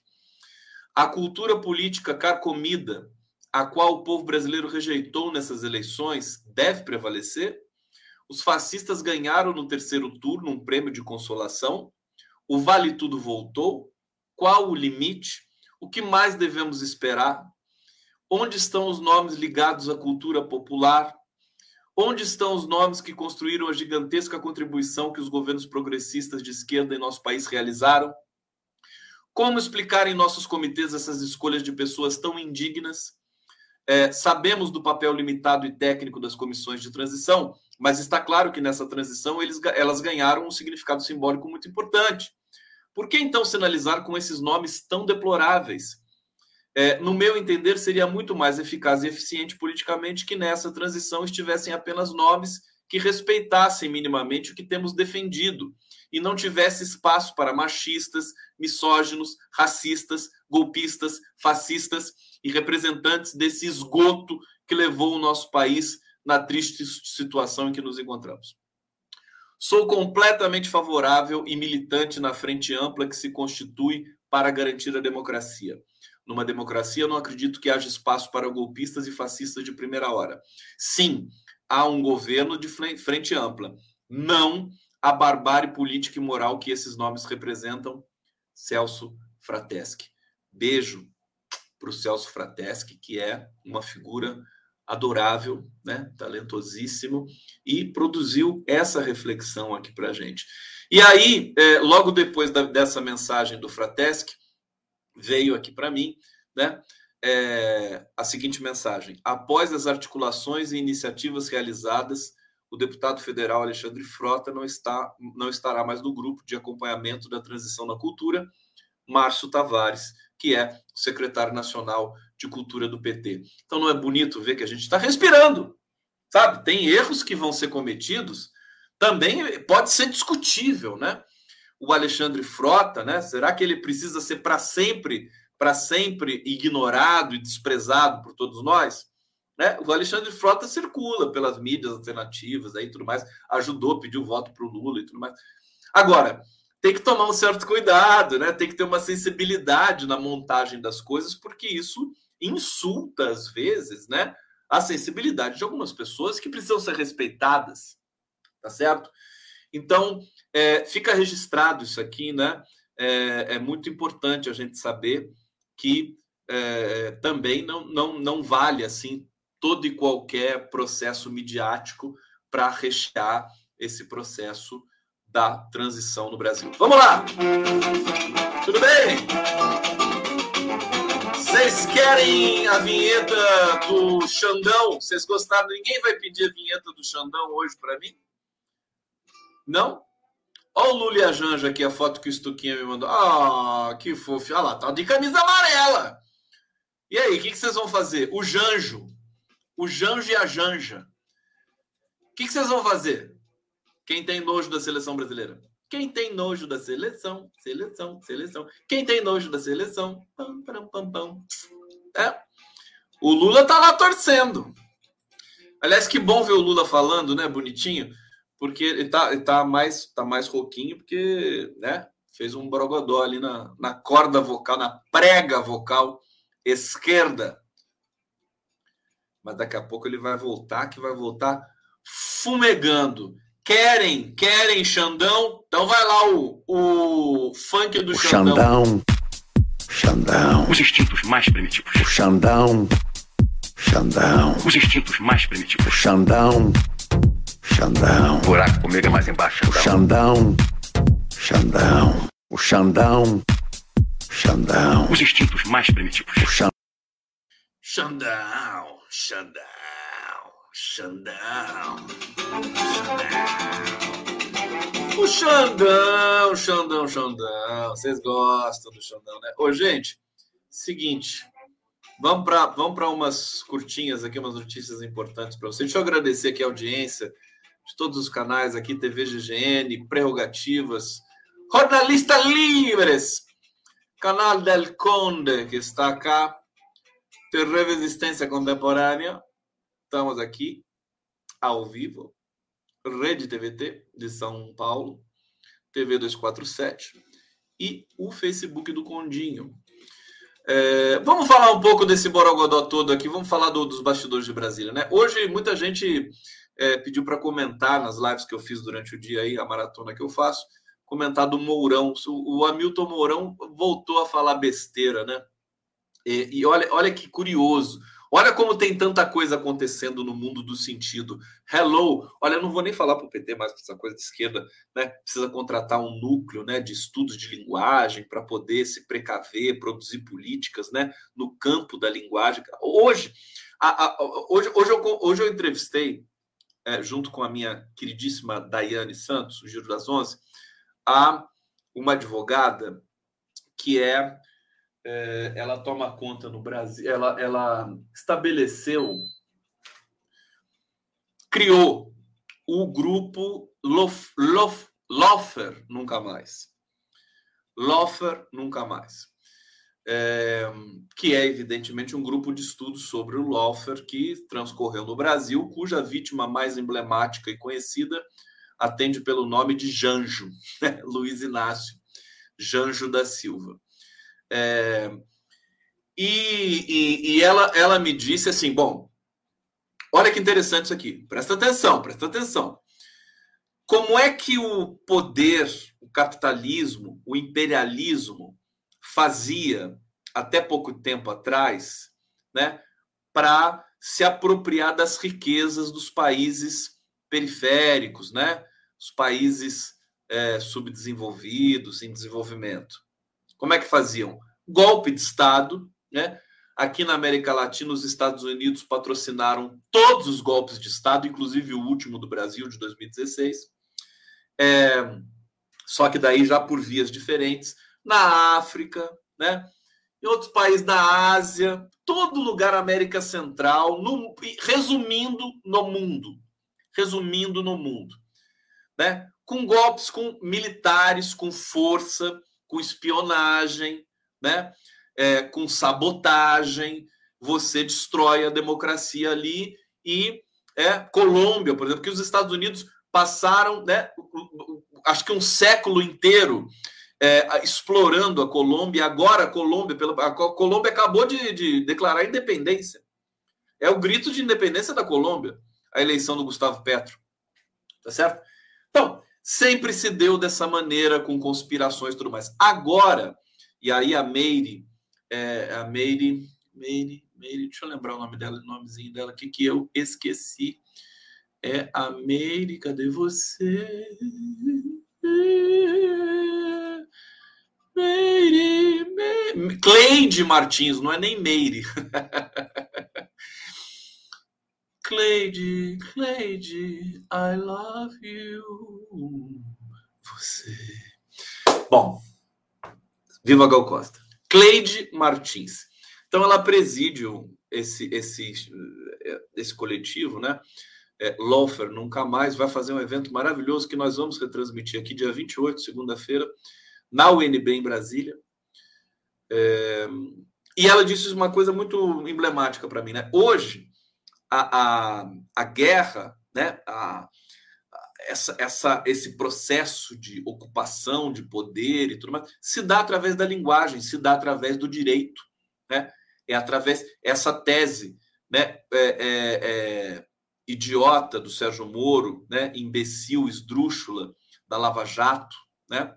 A cultura política carcomida, a qual o povo brasileiro rejeitou nessas eleições, deve prevalecer? Os fascistas ganharam no terceiro turno um prêmio de consolação? O Vale Tudo voltou? Qual o limite? O que mais devemos esperar? Onde estão os nomes ligados à cultura popular, Onde estão os nomes que construíram a gigantesca contribuição que os governos progressistas de esquerda em nosso país realizaram? Como explicar em nossos comitês essas escolhas de pessoas tão indignas? É, sabemos do papel limitado e técnico das comissões de transição, mas está claro que nessa transição eles, elas ganharam um significado simbólico muito importante. Por que então sinalizar com esses nomes tão deploráveis? é, no meu entender, seria muito mais eficaz e eficiente politicamente que nessa transição estivessem apenas nomes que respeitassem minimamente o que temos defendido e não tivesse espaço para machistas, misóginos, racistas, golpistas, fascistas e representantes desse esgoto que levou o nosso país na triste situação em que nos encontramos. Sou completamente favorável e militante na frente ampla que se constitui para garantir a democracia. Numa democracia, não acredito que haja espaço para golpistas e fascistas de primeira hora. Sim, há um governo de frente ampla. Não a barbárie política e moral que esses nomes representam. Celso Frateschi. Beijo para o Celso Frateschi, que é uma figura adorável, né? talentosíssimo, e produziu essa reflexão aqui para a gente. E aí, é, logo depois da, dessa mensagem do Frateschi, veio aqui para mim, né? É, a seguinte mensagem: após as articulações e iniciativas realizadas, o deputado federal Alexandre Frota não está não estará mais no grupo de acompanhamento da transição na cultura, Márcio Tavares, que é secretário nacional de cultura do PT. Então não é bonito ver que a gente está respirando, sabe? Tem erros que vão ser cometidos, também pode ser discutível, né? o Alexandre Frota, né? Será que ele precisa ser para sempre, para sempre ignorado e desprezado por todos nós? Né? O Alexandre Frota circula pelas mídias alternativas, aí tudo mais, ajudou, pediu voto para o Lula e tudo mais. Agora, tem que tomar um certo cuidado, né? Tem que ter uma sensibilidade na montagem das coisas, porque isso insulta às vezes, né? A sensibilidade de algumas pessoas que precisam ser respeitadas, tá certo? Então, é, fica registrado isso aqui, né? É, é, muito importante a gente saber que é, também não, não, não vale assim todo e qualquer processo midiático para rechear esse processo da transição no Brasil. Vamos lá! Tudo bem? Vocês querem a vinheta do Xandão? Vocês gostaram? Ninguém vai pedir a vinheta do Xandão hoje para mim? Não? Olha o Lula e a Janja aqui, a foto que o Stuquinha me mandou. Ah, que fofo. Olha lá, tá de camisa amarela. E aí, o que, que, vocês vão fazer? O Janjo. O Janjo e a Janja. O que, que vocês vão fazer? Quem tem nojo da seleção brasileira? Quem tem nojo da seleção? Seleção, seleção. Quem tem nojo da seleção? Pam, pam, pam, pam. É. O Lula tá lá torcendo. Aliás, que bom ver o Lula falando, né? Bonitinho porque ele tá, ele tá mais tá mais rouquinho, porque né, fez um brogodó ali na, na corda vocal, na prega vocal esquerda. Mas daqui a pouco ele vai voltar, que vai voltar fumegando. Querem, querem Xandão? Então vai lá o, o funk do o Xandão. Xandão. Xandão. Os instintos mais primitivos. O Xandão. Xandão. Os instintos mais primitivos. O Xandão. Xandão. O buraco comigo é mais embaixo. Xandão. Xandão. O Xandão. Xandão. Os instintos mais primitivos. O Xandão. Xandão. Xandão. Xandão. O Xandão, Xandão, Xandão. Vocês gostam do Xandão, né? Ô, gente, seguinte. Vamos para vamos umas curtinhas aqui, umas notícias importantes para vocês. Deixa eu agradecer aqui a audiência de todos os canais aqui, TV GGN, Prerrogativas, Jornalista Livres. Canal del Conde, que está cá. Terra Resistência Contemporânea. Estamos aqui, ao vivo. Rede TVT de São Paulo. TV 247. E o Facebook do Condinho. É, vamos falar um pouco desse Borogodó todo aqui. Vamos falar do, dos bastidores de Brasília, né? Hoje, muita gente é, pediu para comentar nas lives que eu fiz durante o dia aí, a maratona que eu faço comentar do Mourão. O Hamilton Mourão voltou a falar besteira, né? E, e, olha, olha que curioso. Olha como tem tanta coisa acontecendo no mundo do sentido. Hello, olha, eu não vou nem falar para o PT mais essa coisa de esquerda, né? Precisa contratar um núcleo, né, de estudos de linguagem para poder se precaver, produzir políticas, né, no campo da linguagem. Hoje, a, a, hoje, hoje, eu, hoje eu entrevistei, é, junto com a minha queridíssima Daiane Santos, o Giro das Onze, a uma advogada que é, é, ela toma conta no Brasil, ela, ela estabeleceu, criou o grupo Lof, Lof, Lofer Nunca Mais. Lofer Nunca Mais. É, que é evidentemente um grupo de estudos sobre o Lofer que transcorreu no Brasil, cuja vítima mais emblemática e conhecida atende pelo nome de Janjo, né? Luiz Inácio Janjo da Silva. É, e, e, e ela, ela me disse assim: bom, olha que interessante isso aqui, presta atenção, presta atenção. Como é que o poder, o capitalismo, o imperialismo fazia até pouco tempo atrás, né, para se apropriar das riquezas dos países periféricos, né? os países é, subdesenvolvidos, em desenvolvimento. Como é que faziam? Golpe de Estado, né? Aqui na América Latina, os Estados Unidos patrocinaram todos os golpes de Estado, inclusive o último do Brasil, de 2016. É, só que daí já por vias diferentes. Na África, né? em outros países da Ásia, todo lugar América Central, no, resumindo no mundo. Resumindo no mundo né? com golpes com militares, com força, com espionagem, né? É, com sabotagem. Você destrói a democracia ali e é Colômbia, por exemplo, que os Estados Unidos passaram, né, acho que um século inteiro é, explorando a Colômbia. Agora a Colômbia, a Colômbia acabou de, de declarar independência. É o grito de independência da Colômbia, a eleição do Gustavo Petro, tá certo? Então, sempre se deu dessa maneira, com conspirações e tudo mais. Agora, e aí a Meire, é, a Meire, Meire, Meire, deixa eu lembrar o nome dela, o nomezinho dela aqui, que eu esqueci. É a Meire, cadê você? Meire, Meire. Cleide Martins, não é nem Meire. Cleide, Cleide, I love you. Você. Bom, viva Gal Costa. Cleide Martins. Então ela preside esse, esse, esse coletivo, né? É, Lofer Nunca Mais vai fazer um evento maravilhoso que nós vamos retransmitir aqui dia 28, segunda-feira, na UNB em Brasília. É, e ela disse uma coisa muito emblemática para mim, né? Hoje, a, a, a guerra, né, a, essa, essa, esse processo de ocupação de poder e tudo mais, se dá através da linguagem, se dá através do direito. Né? É através essa tese né, é, é, é, idiota do Sérgio Moro, né, imbecil, esdrúxula da Lava Jato, né,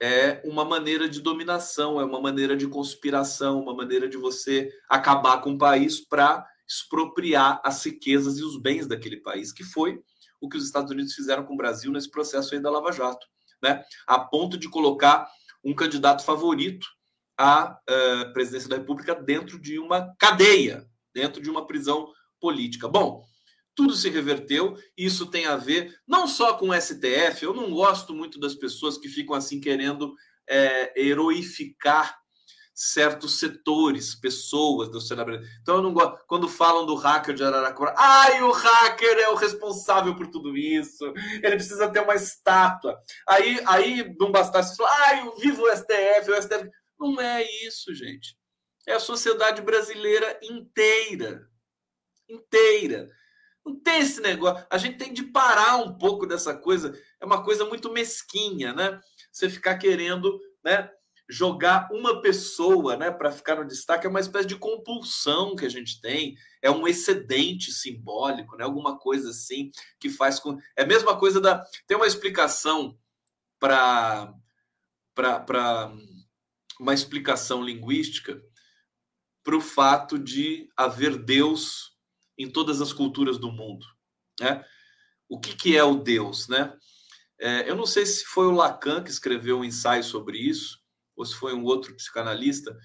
é uma maneira de dominação, é uma maneira de conspiração, uma maneira de você acabar com o país para expropriar as riquezas e os bens daquele país, que foi o que os Estados Unidos fizeram com o Brasil nesse processo aí da Lava Jato, né? A ponto de colocar um candidato favorito à uh, presidência da República dentro de uma cadeia, dentro de uma prisão política. Bom, tudo se reverteu. Isso tem a ver não só com o STF. Eu não gosto muito das pessoas que ficam assim querendo é, heroificar certos setores, pessoas do cenário Então eu não gosto. Quando falam do hacker de Araraquara, ai, o hacker é o responsável por tudo isso. Ele precisa ter uma estátua. Aí, aí não bastasse falar, ai, viva o STF, o STF. Não é isso, gente. É a sociedade brasileira inteira. Inteira. Não tem esse negócio. A gente tem de parar um pouco dessa coisa. É uma coisa muito mesquinha, né? Você ficar querendo, né? Jogar uma pessoa né, para ficar no destaque é uma espécie de compulsão que a gente tem, é um excedente simbólico, né, alguma coisa assim que faz com. É a mesma coisa da. Tem uma explicação para uma explicação linguística para o fato de haver Deus em todas as culturas do mundo. Né? O que, que é o Deus? Né? É, eu não sei se foi o Lacan que escreveu um ensaio sobre isso, ou se foi um outro psicanalista,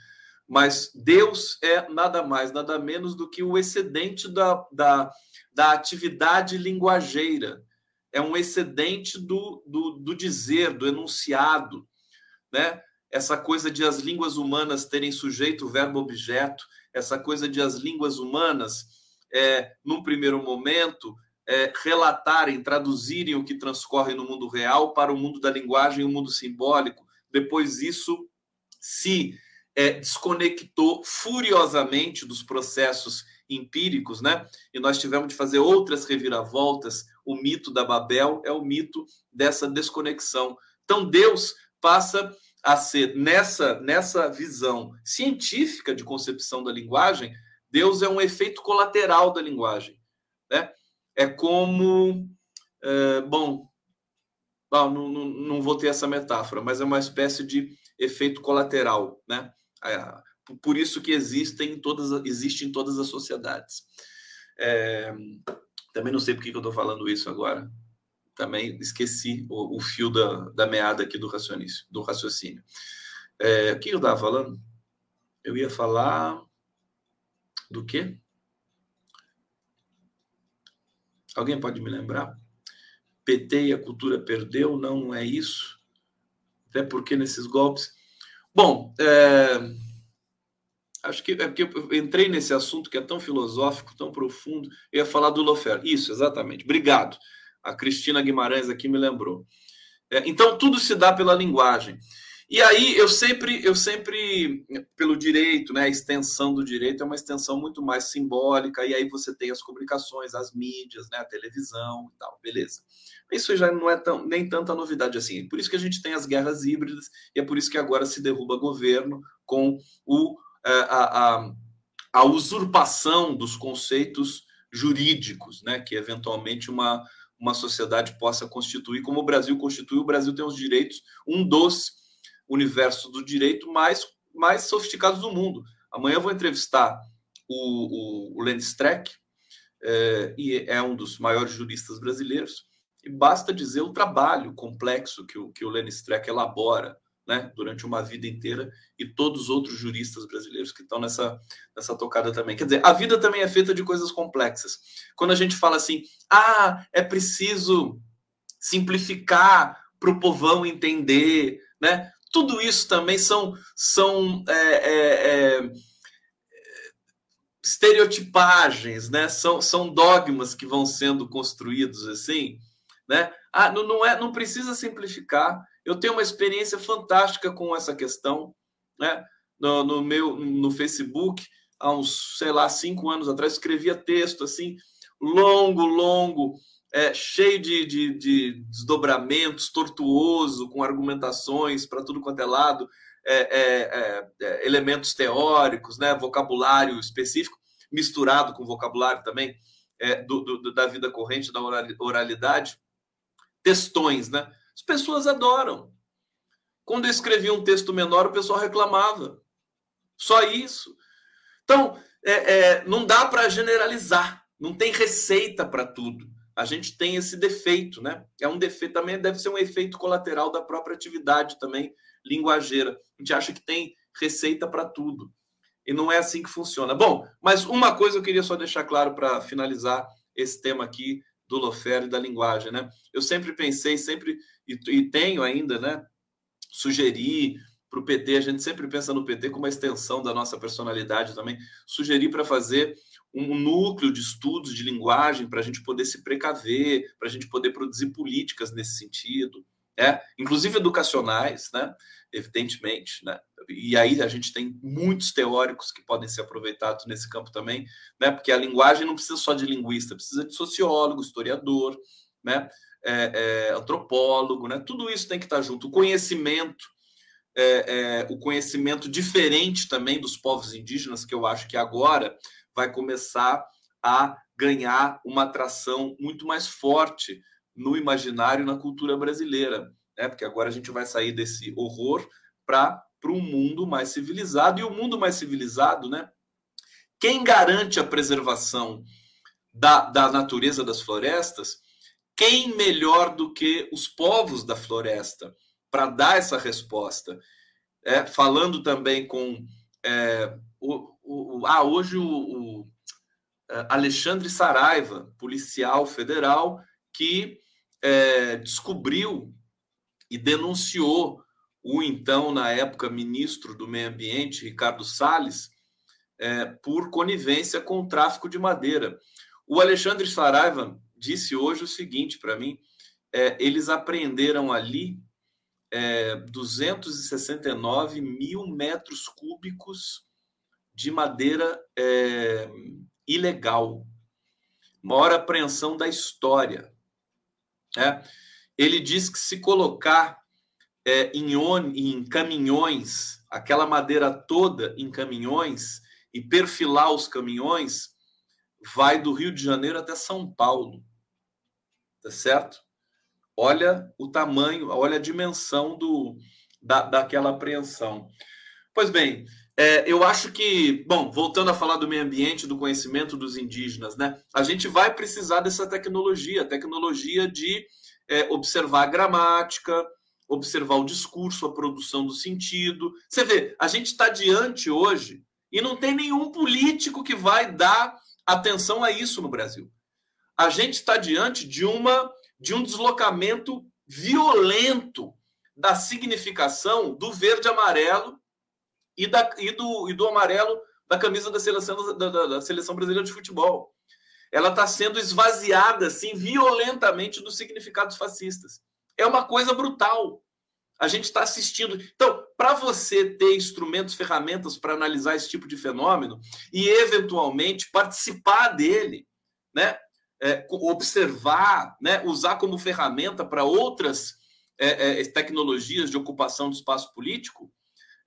mas Deus é nada mais, nada menos do que o excedente da, da, da atividade linguageira. É um excedente do, do, do dizer, do enunciado, né? Essa coisa de as línguas humanas terem sujeito, verbo, objeto, essa coisa de as línguas humanas, é, num primeiro momento, é, relatarem, traduzirem o que transcorre no mundo real para o mundo da linguagem o mundo simbólico, depois isso se é, desconectou furiosamente dos processos empíricos, né? E nós tivemos de fazer outras reviravoltas. O mito da Babel é o mito dessa desconexão. Então Deus passa a ser nessa nessa visão científica de concepção da linguagem, Deus é um efeito colateral da linguagem, né? É como, é, bom, não, não, não vou ter essa metáfora, mas é uma espécie de efeito colateral, né? É, por isso que existem em todas, existe em todas as sociedades. É, também não sei por que eu estou falando isso agora. Também esqueci o, o, fio da, da meada aqui do raciocínio. Do raciocínio. É, o que eu estava falando? Eu ia falar do quê? Alguém pode me lembrar? PT e a cultura perdeu? Não, é isso até porque nesses golpes. Bom, é... acho que é porque eu entrei nesse assunto que é tão filosófico, tão profundo. Eu ia falar do Lofer. Isso, exatamente. Obrigado. A Cristina Guimarães aqui me lembrou. É, então, tudo se dá pela linguagem. E aí eu sempre, eu sempre, pelo direito, né, a extensão do direito é uma extensão muito mais simbólica, e aí você tem as comunicações, as mídias, né, a televisão e tal, beleza. Isso já não é tão, nem tanta novidade assim. Por isso que a gente tem as guerras híbridas, e é por isso que agora se derruba governo com o, é, a, a, a usurpação dos conceitos jurídicos, né, que eventualmente uma, uma sociedade possa constituir, como o Brasil constitui, o Brasil tem os direitos, um dos universo do direito mais, mais sofisticados do mundo. Amanhã eu vou entrevistar o, o, o Streck, é, e é um dos maiores juristas brasileiros, e basta dizer o trabalho complexo que o, que o Lenny Streck elabora né, durante uma vida inteira e todos os outros juristas brasileiros que estão nessa, nessa tocada também. Quer dizer, a vida também é feita de coisas complexas. Quando a gente fala assim, ah, é preciso simplificar para o povão entender, né? Tudo isso também são, são é, é, é, estereotipagens, né? São, são dogmas que vão sendo construídos assim, né? Ah, não, não, é, não precisa simplificar. Eu tenho uma experiência fantástica com essa questão, né? No, no meu no Facebook, há uns, sei lá, cinco anos atrás, escrevia texto assim, longo, longo, é, cheio de, de, de, desdobramentos, tortuoso, com argumentações para tudo quanto é lado, é, é, é, é, elementos teóricos, né, vocabulário específico, misturado com vocabulário também é, do, do, da vida corrente, da oralidade, textões, né? As pessoas adoram. Quando eu escrevia um texto menor, o pessoal reclamava. Só isso. Então, não dá para generalizar, não tem receita para tudo a gente tem esse defeito, né? É um defeito também, deve ser um efeito colateral da própria atividade também linguageira. A gente acha que tem receita para tudo. E não é assim que funciona. Bom, mas uma coisa eu queria só deixar claro para finalizar esse tema aqui do Lofer e da linguagem, né? Eu sempre pensei, sempre, e, e tenho ainda, né? Sugerir para o PT, a gente sempre pensa no PT como uma extensão da nossa personalidade também, sugerir para fazer um núcleo de estudos de linguagem para a gente poder se precaver, para a gente poder produzir políticas nesse sentido, né? inclusive educacionais, né? evidentemente. Né? E aí a gente tem muitos teóricos que podem ser aproveitados nesse campo também, né? porque a linguagem não precisa só de linguista, precisa de sociólogo, historiador, né? É, é, antropólogo, né? tudo isso tem que estar junto. O conhecimento, é, é, o conhecimento diferente também dos povos indígenas, que eu acho que agora vai começar a ganhar uma atração muito mais forte no imaginário na cultura brasileira, né? Porque agora a gente vai sair desse horror para para um mundo mais civilizado e o mundo mais civilizado, né? Quem garante a preservação da, da natureza das florestas? Quem melhor do que os povos da floresta para dar essa resposta? É, falando também com é, o, o, ah, hoje o, Alexandre Saraiva, policial federal, que é, descobriu e denunciou o então, na época, ministro do Meio Ambiente, Ricardo Salles, é, por conivência com o tráfico de madeira. O Alexandre Saraiva disse hoje o seguinte para mim: é, eles apreenderam ali é, 269 mil metros cúbicos de madeira é, ilegal. Maior apreensão da história. É. Ele diz que se colocar é, em, on, em caminhões, aquela madeira toda em caminhões, e perfilar os caminhões, vai do Rio de Janeiro até São Paulo. Tá certo? Olha o tamanho, olha a dimensão do, da, daquela apreensão. Pois bem, é, eu acho que, bom, voltando a falar do meio ambiente, do conhecimento dos indígenas, né? A gente vai precisar dessa tecnologia, tecnologia de é, observar a gramática, observar o discurso, a produção do sentido. Você vê, a gente está diante hoje e não tem nenhum político que vai dar atenção a isso no Brasil. A gente está diante de uma de um deslocamento violento da significação do verde amarelo e, da, e, do, e do amarelo da camisa da seleção, da, da, da seleção brasileira de futebol. Ela está sendo esvaziada assim violentamente dos significados fascistas. É uma coisa brutal. A gente está assistindo. Então, para você ter instrumentos, ferramentas para analisar esse tipo de fenômeno e eventualmente participar dele, né? É, observar, né? usar como ferramenta para outras é, é, tecnologias de ocupação do espaço político,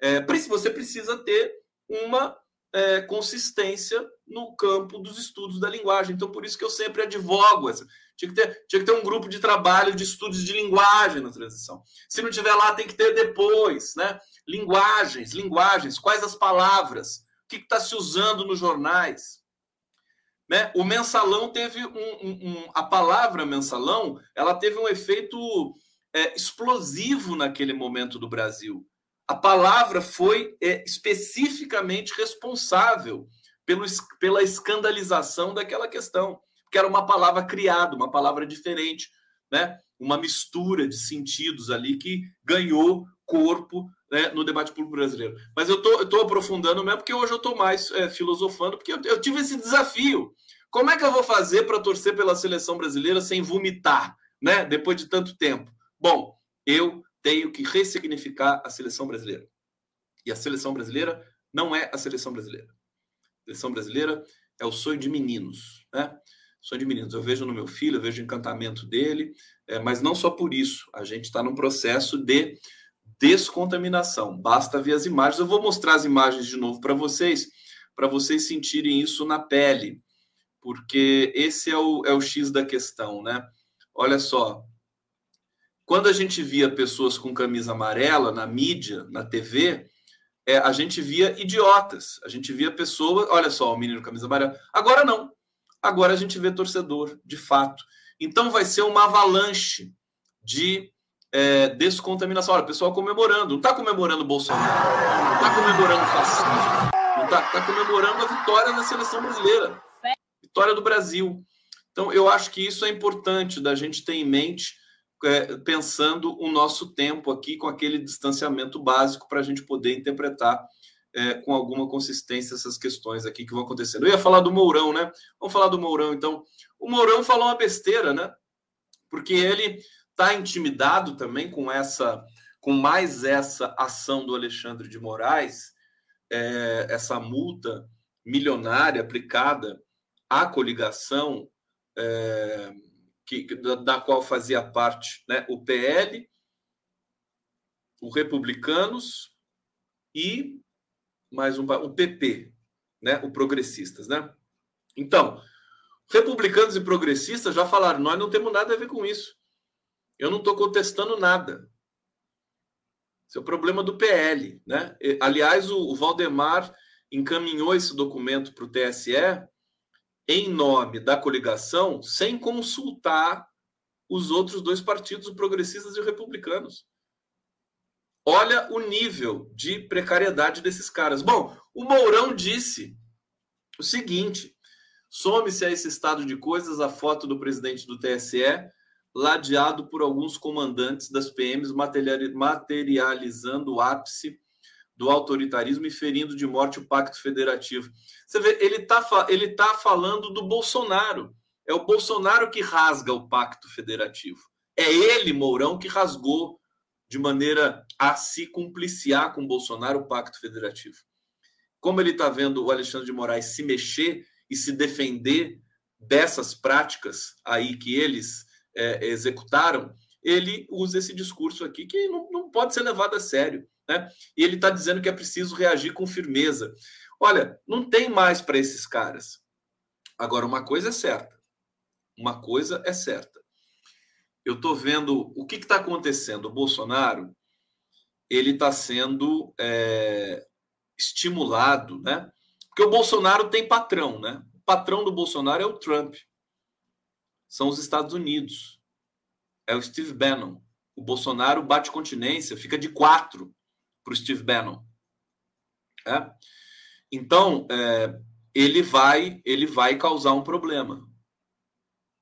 é, você precisa ter uma é, consistência no campo dos estudos da linguagem. Então, por isso que eu sempre advogo. Tinha que, ter, tinha que ter um grupo de trabalho de estudos de linguagem na transição. Se não tiver lá, tem que ter depois, né? Linguagens, linguagens, quais as palavras, o que está se usando nos jornais. Né? O mensalão teve um, um, um, A palavra mensalão ela teve um efeito é, explosivo naquele momento do Brasil a palavra foi é, especificamente responsável pelo, pela escandalização daquela questão, que era uma palavra criada, uma palavra diferente, né? uma mistura de sentidos ali que ganhou corpo né, no debate público brasileiro. Mas eu tô, estou aprofundando mesmo porque hoje eu estou mais é, filosofando, porque eu, eu tive esse desafio. Como é que eu vou fazer para torcer pela seleção brasileira sem vomitar, né? Depois de tanto tempo. Bom, eu tenho que ressignificar a seleção brasileira. E a seleção brasileira não é a seleção brasileira. A seleção brasileira é o sonho de meninos, né? Sonho de meninos. Eu vejo no meu filho, eu vejo o encantamento dele, é, mas não só por isso. A gente está num processo de descontaminação. Basta ver as imagens. Eu vou mostrar as imagens de novo para vocês, para vocês sentirem isso na pele, porque esse é o, é o X da questão, né? Olha só, quando a gente via pessoas com camisa amarela na mídia, na TV, é, a gente via idiotas. A gente via pessoas. Olha só, o menino com camisa amarela. Agora não. Agora a gente vê torcedor, de fato. Então vai ser uma avalanche de é, descontaminação. Olha, o pessoal comemorando. Não está comemorando o Bolsonaro. Não está comemorando o fascismo. Não está tá comemorando a vitória da seleção brasileira. Vitória do Brasil. Então, eu acho que isso é importante da gente ter em mente é, pensando o nosso tempo aqui com aquele distanciamento básico para a gente poder interpretar é, com alguma consistência essas questões aqui que vão acontecendo. Eu ia falar do Mourão, né? Vamos falar do Mourão, então. O Mourão falou uma besteira, né? Porque ele está intimidado também com essa, com mais essa ação do Alexandre de Moraes, é, essa multa milionária aplicada à coligação é, que, da, qual fazia parte né, o PL, o Republicanos e mais um o PP, né, o Progressistas, né? Então, republicanos e progressistas já falaram, nós não temos nada a ver com isso. Eu não estou contestando nada. Esse é o problema do PL, né? Aliás, o, o Valdemar encaminhou esse documento para o TSE em nome da coligação, sem consultar os outros dois partidos, os progressistas e os republicanos. Olha o nível de precariedade desses caras. Bom, o Mourão disse o seguinte: some-se a esse estado de coisas a foto do presidente do TSE, ladeado por alguns comandantes das PMs, materializando o ápice do autoritarismo e ferindo de morte o pacto federativo. Você vê, ele está ele tá falando do Bolsonaro. É o Bolsonaro que rasga o pacto federativo. É ele, Mourão, que rasgou de maneira a se compliciar com Bolsonaro o pacto federativo. Como ele está vendo o Alexandre de Moraes se mexer e se defender dessas práticas aí que eles é, executaram, ele usa esse discurso aqui que não, não pode ser levado a sério. Né? E ele está dizendo que é preciso reagir com firmeza. Olha, não tem mais para esses caras. Agora, uma coisa é certa. Uma coisa é certa. Eu estou vendo o que está acontecendo. O Bolsonaro ele está sendo é, estimulado, né? Porque o Bolsonaro tem patrão, né? O patrão do Bolsonaro é o Trump. São os Estados Unidos. É o Steve Bannon. O Bolsonaro bate continência, fica de quatro para o Steve Bannon. É? Então, é, ele vai ele vai causar um problema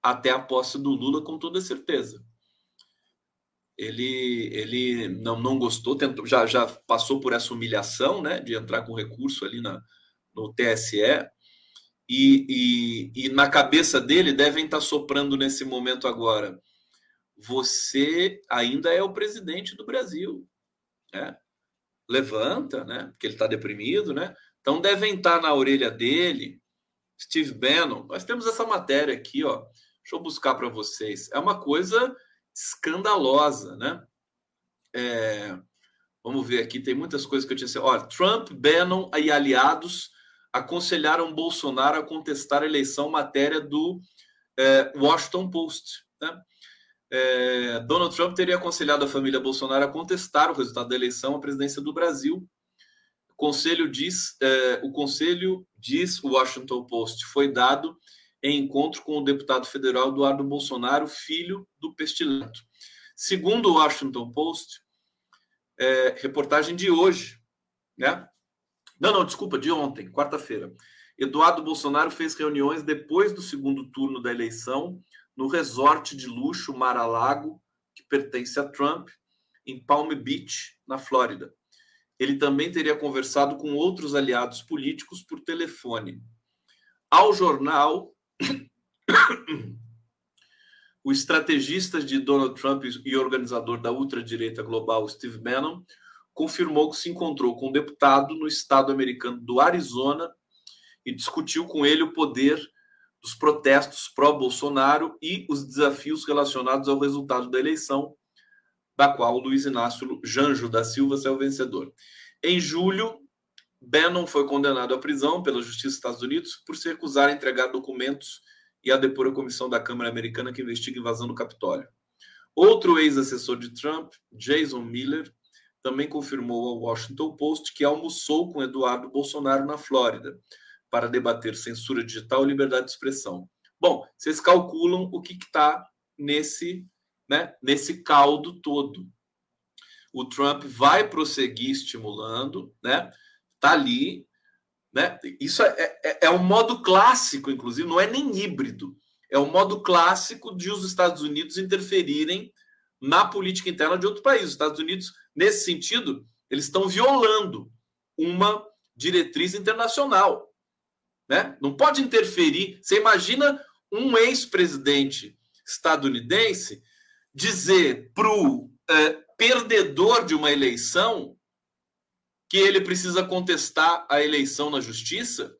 até a posse do Lula, com toda certeza. Ele, ele não, não gostou, tentou, já, já passou por essa humilhação né, de entrar com recurso ali na, no TSE. E, e, e na cabeça dele devem estar soprando nesse momento agora. Você ainda é o presidente do Brasil. Né? Levanta, né? Porque ele está deprimido, né? Então devem estar na orelha dele, Steve Bannon. Nós temos essa matéria aqui, ó. Deixa eu buscar para vocês. É uma coisa escandalosa, né? É... Vamos ver aqui, tem muitas coisas que eu tinha. Olha, Trump, Bannon e aliados aconselharam Bolsonaro a contestar a eleição, matéria do é, Washington Post. Né? É, Donald Trump teria aconselhado a família Bolsonaro a contestar o resultado da eleição à presidência do Brasil. O conselho diz, é, o conselho diz, o Washington Post, foi dado em encontro com o deputado federal Eduardo Bolsonaro, filho do pestilento. Segundo o Washington Post, é, reportagem de hoje, né? Não, não, desculpa, de ontem, quarta-feira. Eduardo Bolsonaro fez reuniões depois do segundo turno da eleição no resort de luxo Mar-a-Lago, que pertence a Trump, em Palm Beach, na Flórida. Ele também teria conversado com outros aliados políticos por telefone. Ao jornal, o estrategista de Donald Trump e organizador da ultradireita global, Steve Bannon, confirmou que se encontrou com um deputado no estado americano do Arizona e discutiu com ele o poder dos protestos pró-Bolsonaro e os desafios relacionados ao resultado da eleição, da qual Luiz Inácio Janjo da Silva saiu vencedor. Em julho, Bannon foi condenado à prisão pela Justiça dos Estados Unidos por se recusar a entregar documentos e a depor a comissão da Câmara Americana que investiga a invasão do Capitólio. Outro ex-assessor de Trump, Jason Miller, também confirmou ao Washington Post que almoçou com Eduardo Bolsonaro na Flórida para debater censura digital e liberdade de expressão. Bom, vocês calculam o que está nesse, né, nesse caldo todo. O Trump vai prosseguir estimulando, né? Tá ali, né? Isso é, é, é um modo clássico, inclusive, não é nem híbrido. É um modo clássico de os Estados Unidos interferirem na política interna de outro país. Os Estados Unidos, nesse sentido, eles estão violando uma diretriz internacional. Né? Não pode interferir. Você imagina um ex-presidente estadunidense dizer para o é, perdedor de uma eleição que ele precisa contestar a eleição na justiça?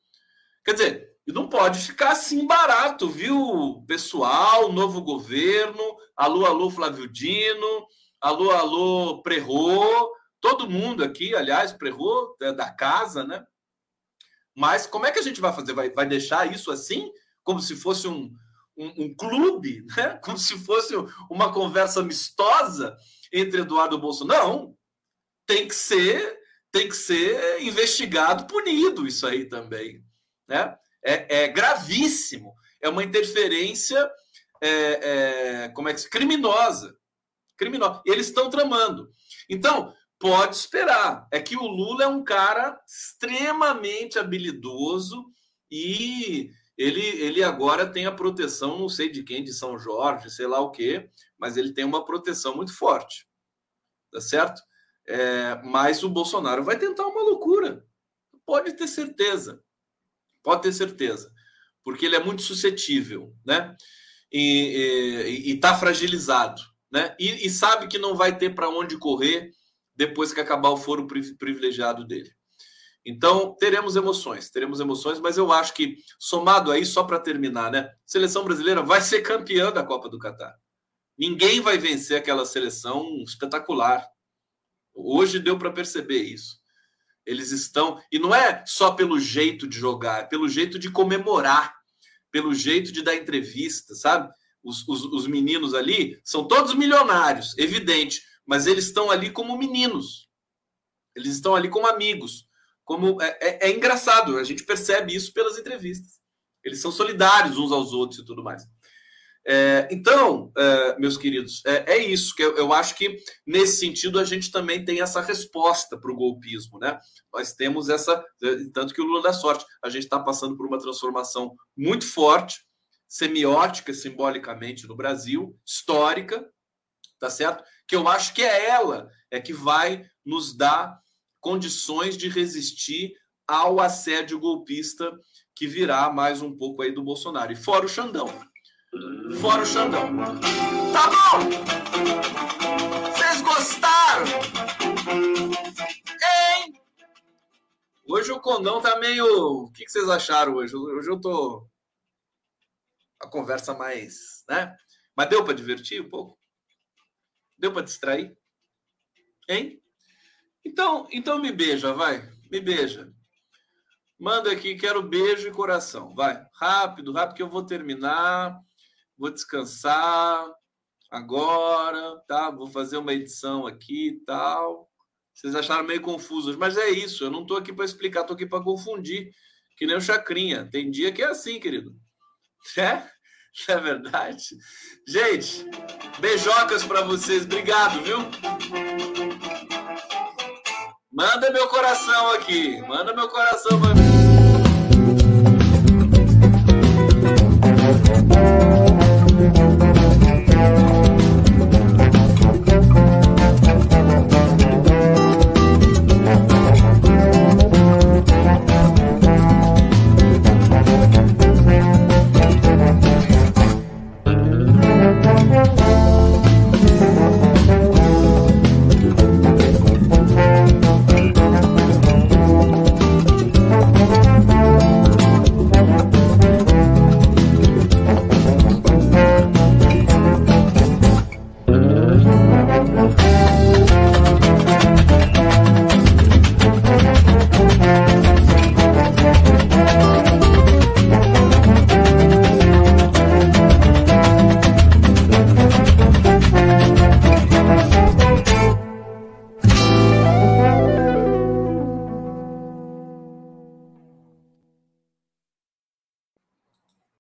Quer dizer, não pode ficar assim barato, viu, pessoal? Novo governo, alô, alô, Flávio Dino, alô, alô, Prerro, todo mundo aqui, aliás, Prerro é da casa, né? Mas como é que a gente vai fazer? Vai, vai deixar isso assim, como se fosse um, um, um clube, né? como se fosse uma conversa amistosa entre Eduardo Bolsonaro? Não, tem que ser, tem que ser investigado, punido isso aí também, né? É, é gravíssimo, é uma interferência, é, é, como é que se criminosa, criminosa. Eles estão tramando. Então, pode esperar. É que o Lula é um cara extremamente habilidoso e ele, ele agora tem a proteção, não sei de quem, de São Jorge, sei lá o quê, mas ele tem uma proteção muito forte. Tá certo? É, mas o Bolsonaro vai tentar uma loucura. Pode ter certeza. Pode ter certeza. Porque ele é muito suscetível, né? E está fragilizado, né? E, e sabe que não vai ter para onde correr depois que acabar o foro privilegiado dele. Então, teremos emoções, teremos emoções, mas eu acho que, somado aí, só para terminar, né? Seleção brasileira vai ser campeã da Copa do Catar. Ninguém vai vencer aquela seleção espetacular. Hoje deu para perceber isso. Eles estão. E não é só pelo jeito de jogar, é pelo jeito de comemorar, pelo jeito de dar entrevista, sabe? Os, os, os meninos ali são todos milionários, evidente mas eles estão ali como meninos. Eles estão ali como amigos. Como é, é, é engraçado, a gente percebe isso pelas entrevistas. Eles são solidários uns aos outros e tudo mais. É, então, é, meus queridos, é, é isso que eu, eu, acho que nesse sentido a gente também tem essa resposta para o golpismo, né? Nós temos essa, tanto que o Lula dá sorte, a gente está passando por uma transformação muito forte, semiótica, simbolicamente no Brasil, histórica, tá certo? Que eu acho que é ela é que vai nos dar condições de resistir ao assédio golpista que virá mais um pouco aí do Bolsonaro. E fora o Xandão. Fora o Xandão. Tá bom! Vocês gostaram? Hein? Hoje o Condão tá meio. O que vocês acharam hoje? Hoje eu tô. A conversa mais. né? Mas deu para divertir um pouco? Deu para distrair? Hein? Então, então me beija, vai. Me beija. Manda aqui, quero beijo e coração. Vai, rápido, rápido, que eu vou terminar. Vou descansar agora, tá? Vou fazer uma edição aqui e tal. Vocês acharam meio confusos, mas é isso. Eu não estou aqui para explicar, estou aqui para confundir. Que nem o Chacrinha. Tem dia que é assim, querido. É? É verdade? Gente, beijocas para vocês. Obrigado, viu? Manda meu coração aqui. Manda meu coração. Pra...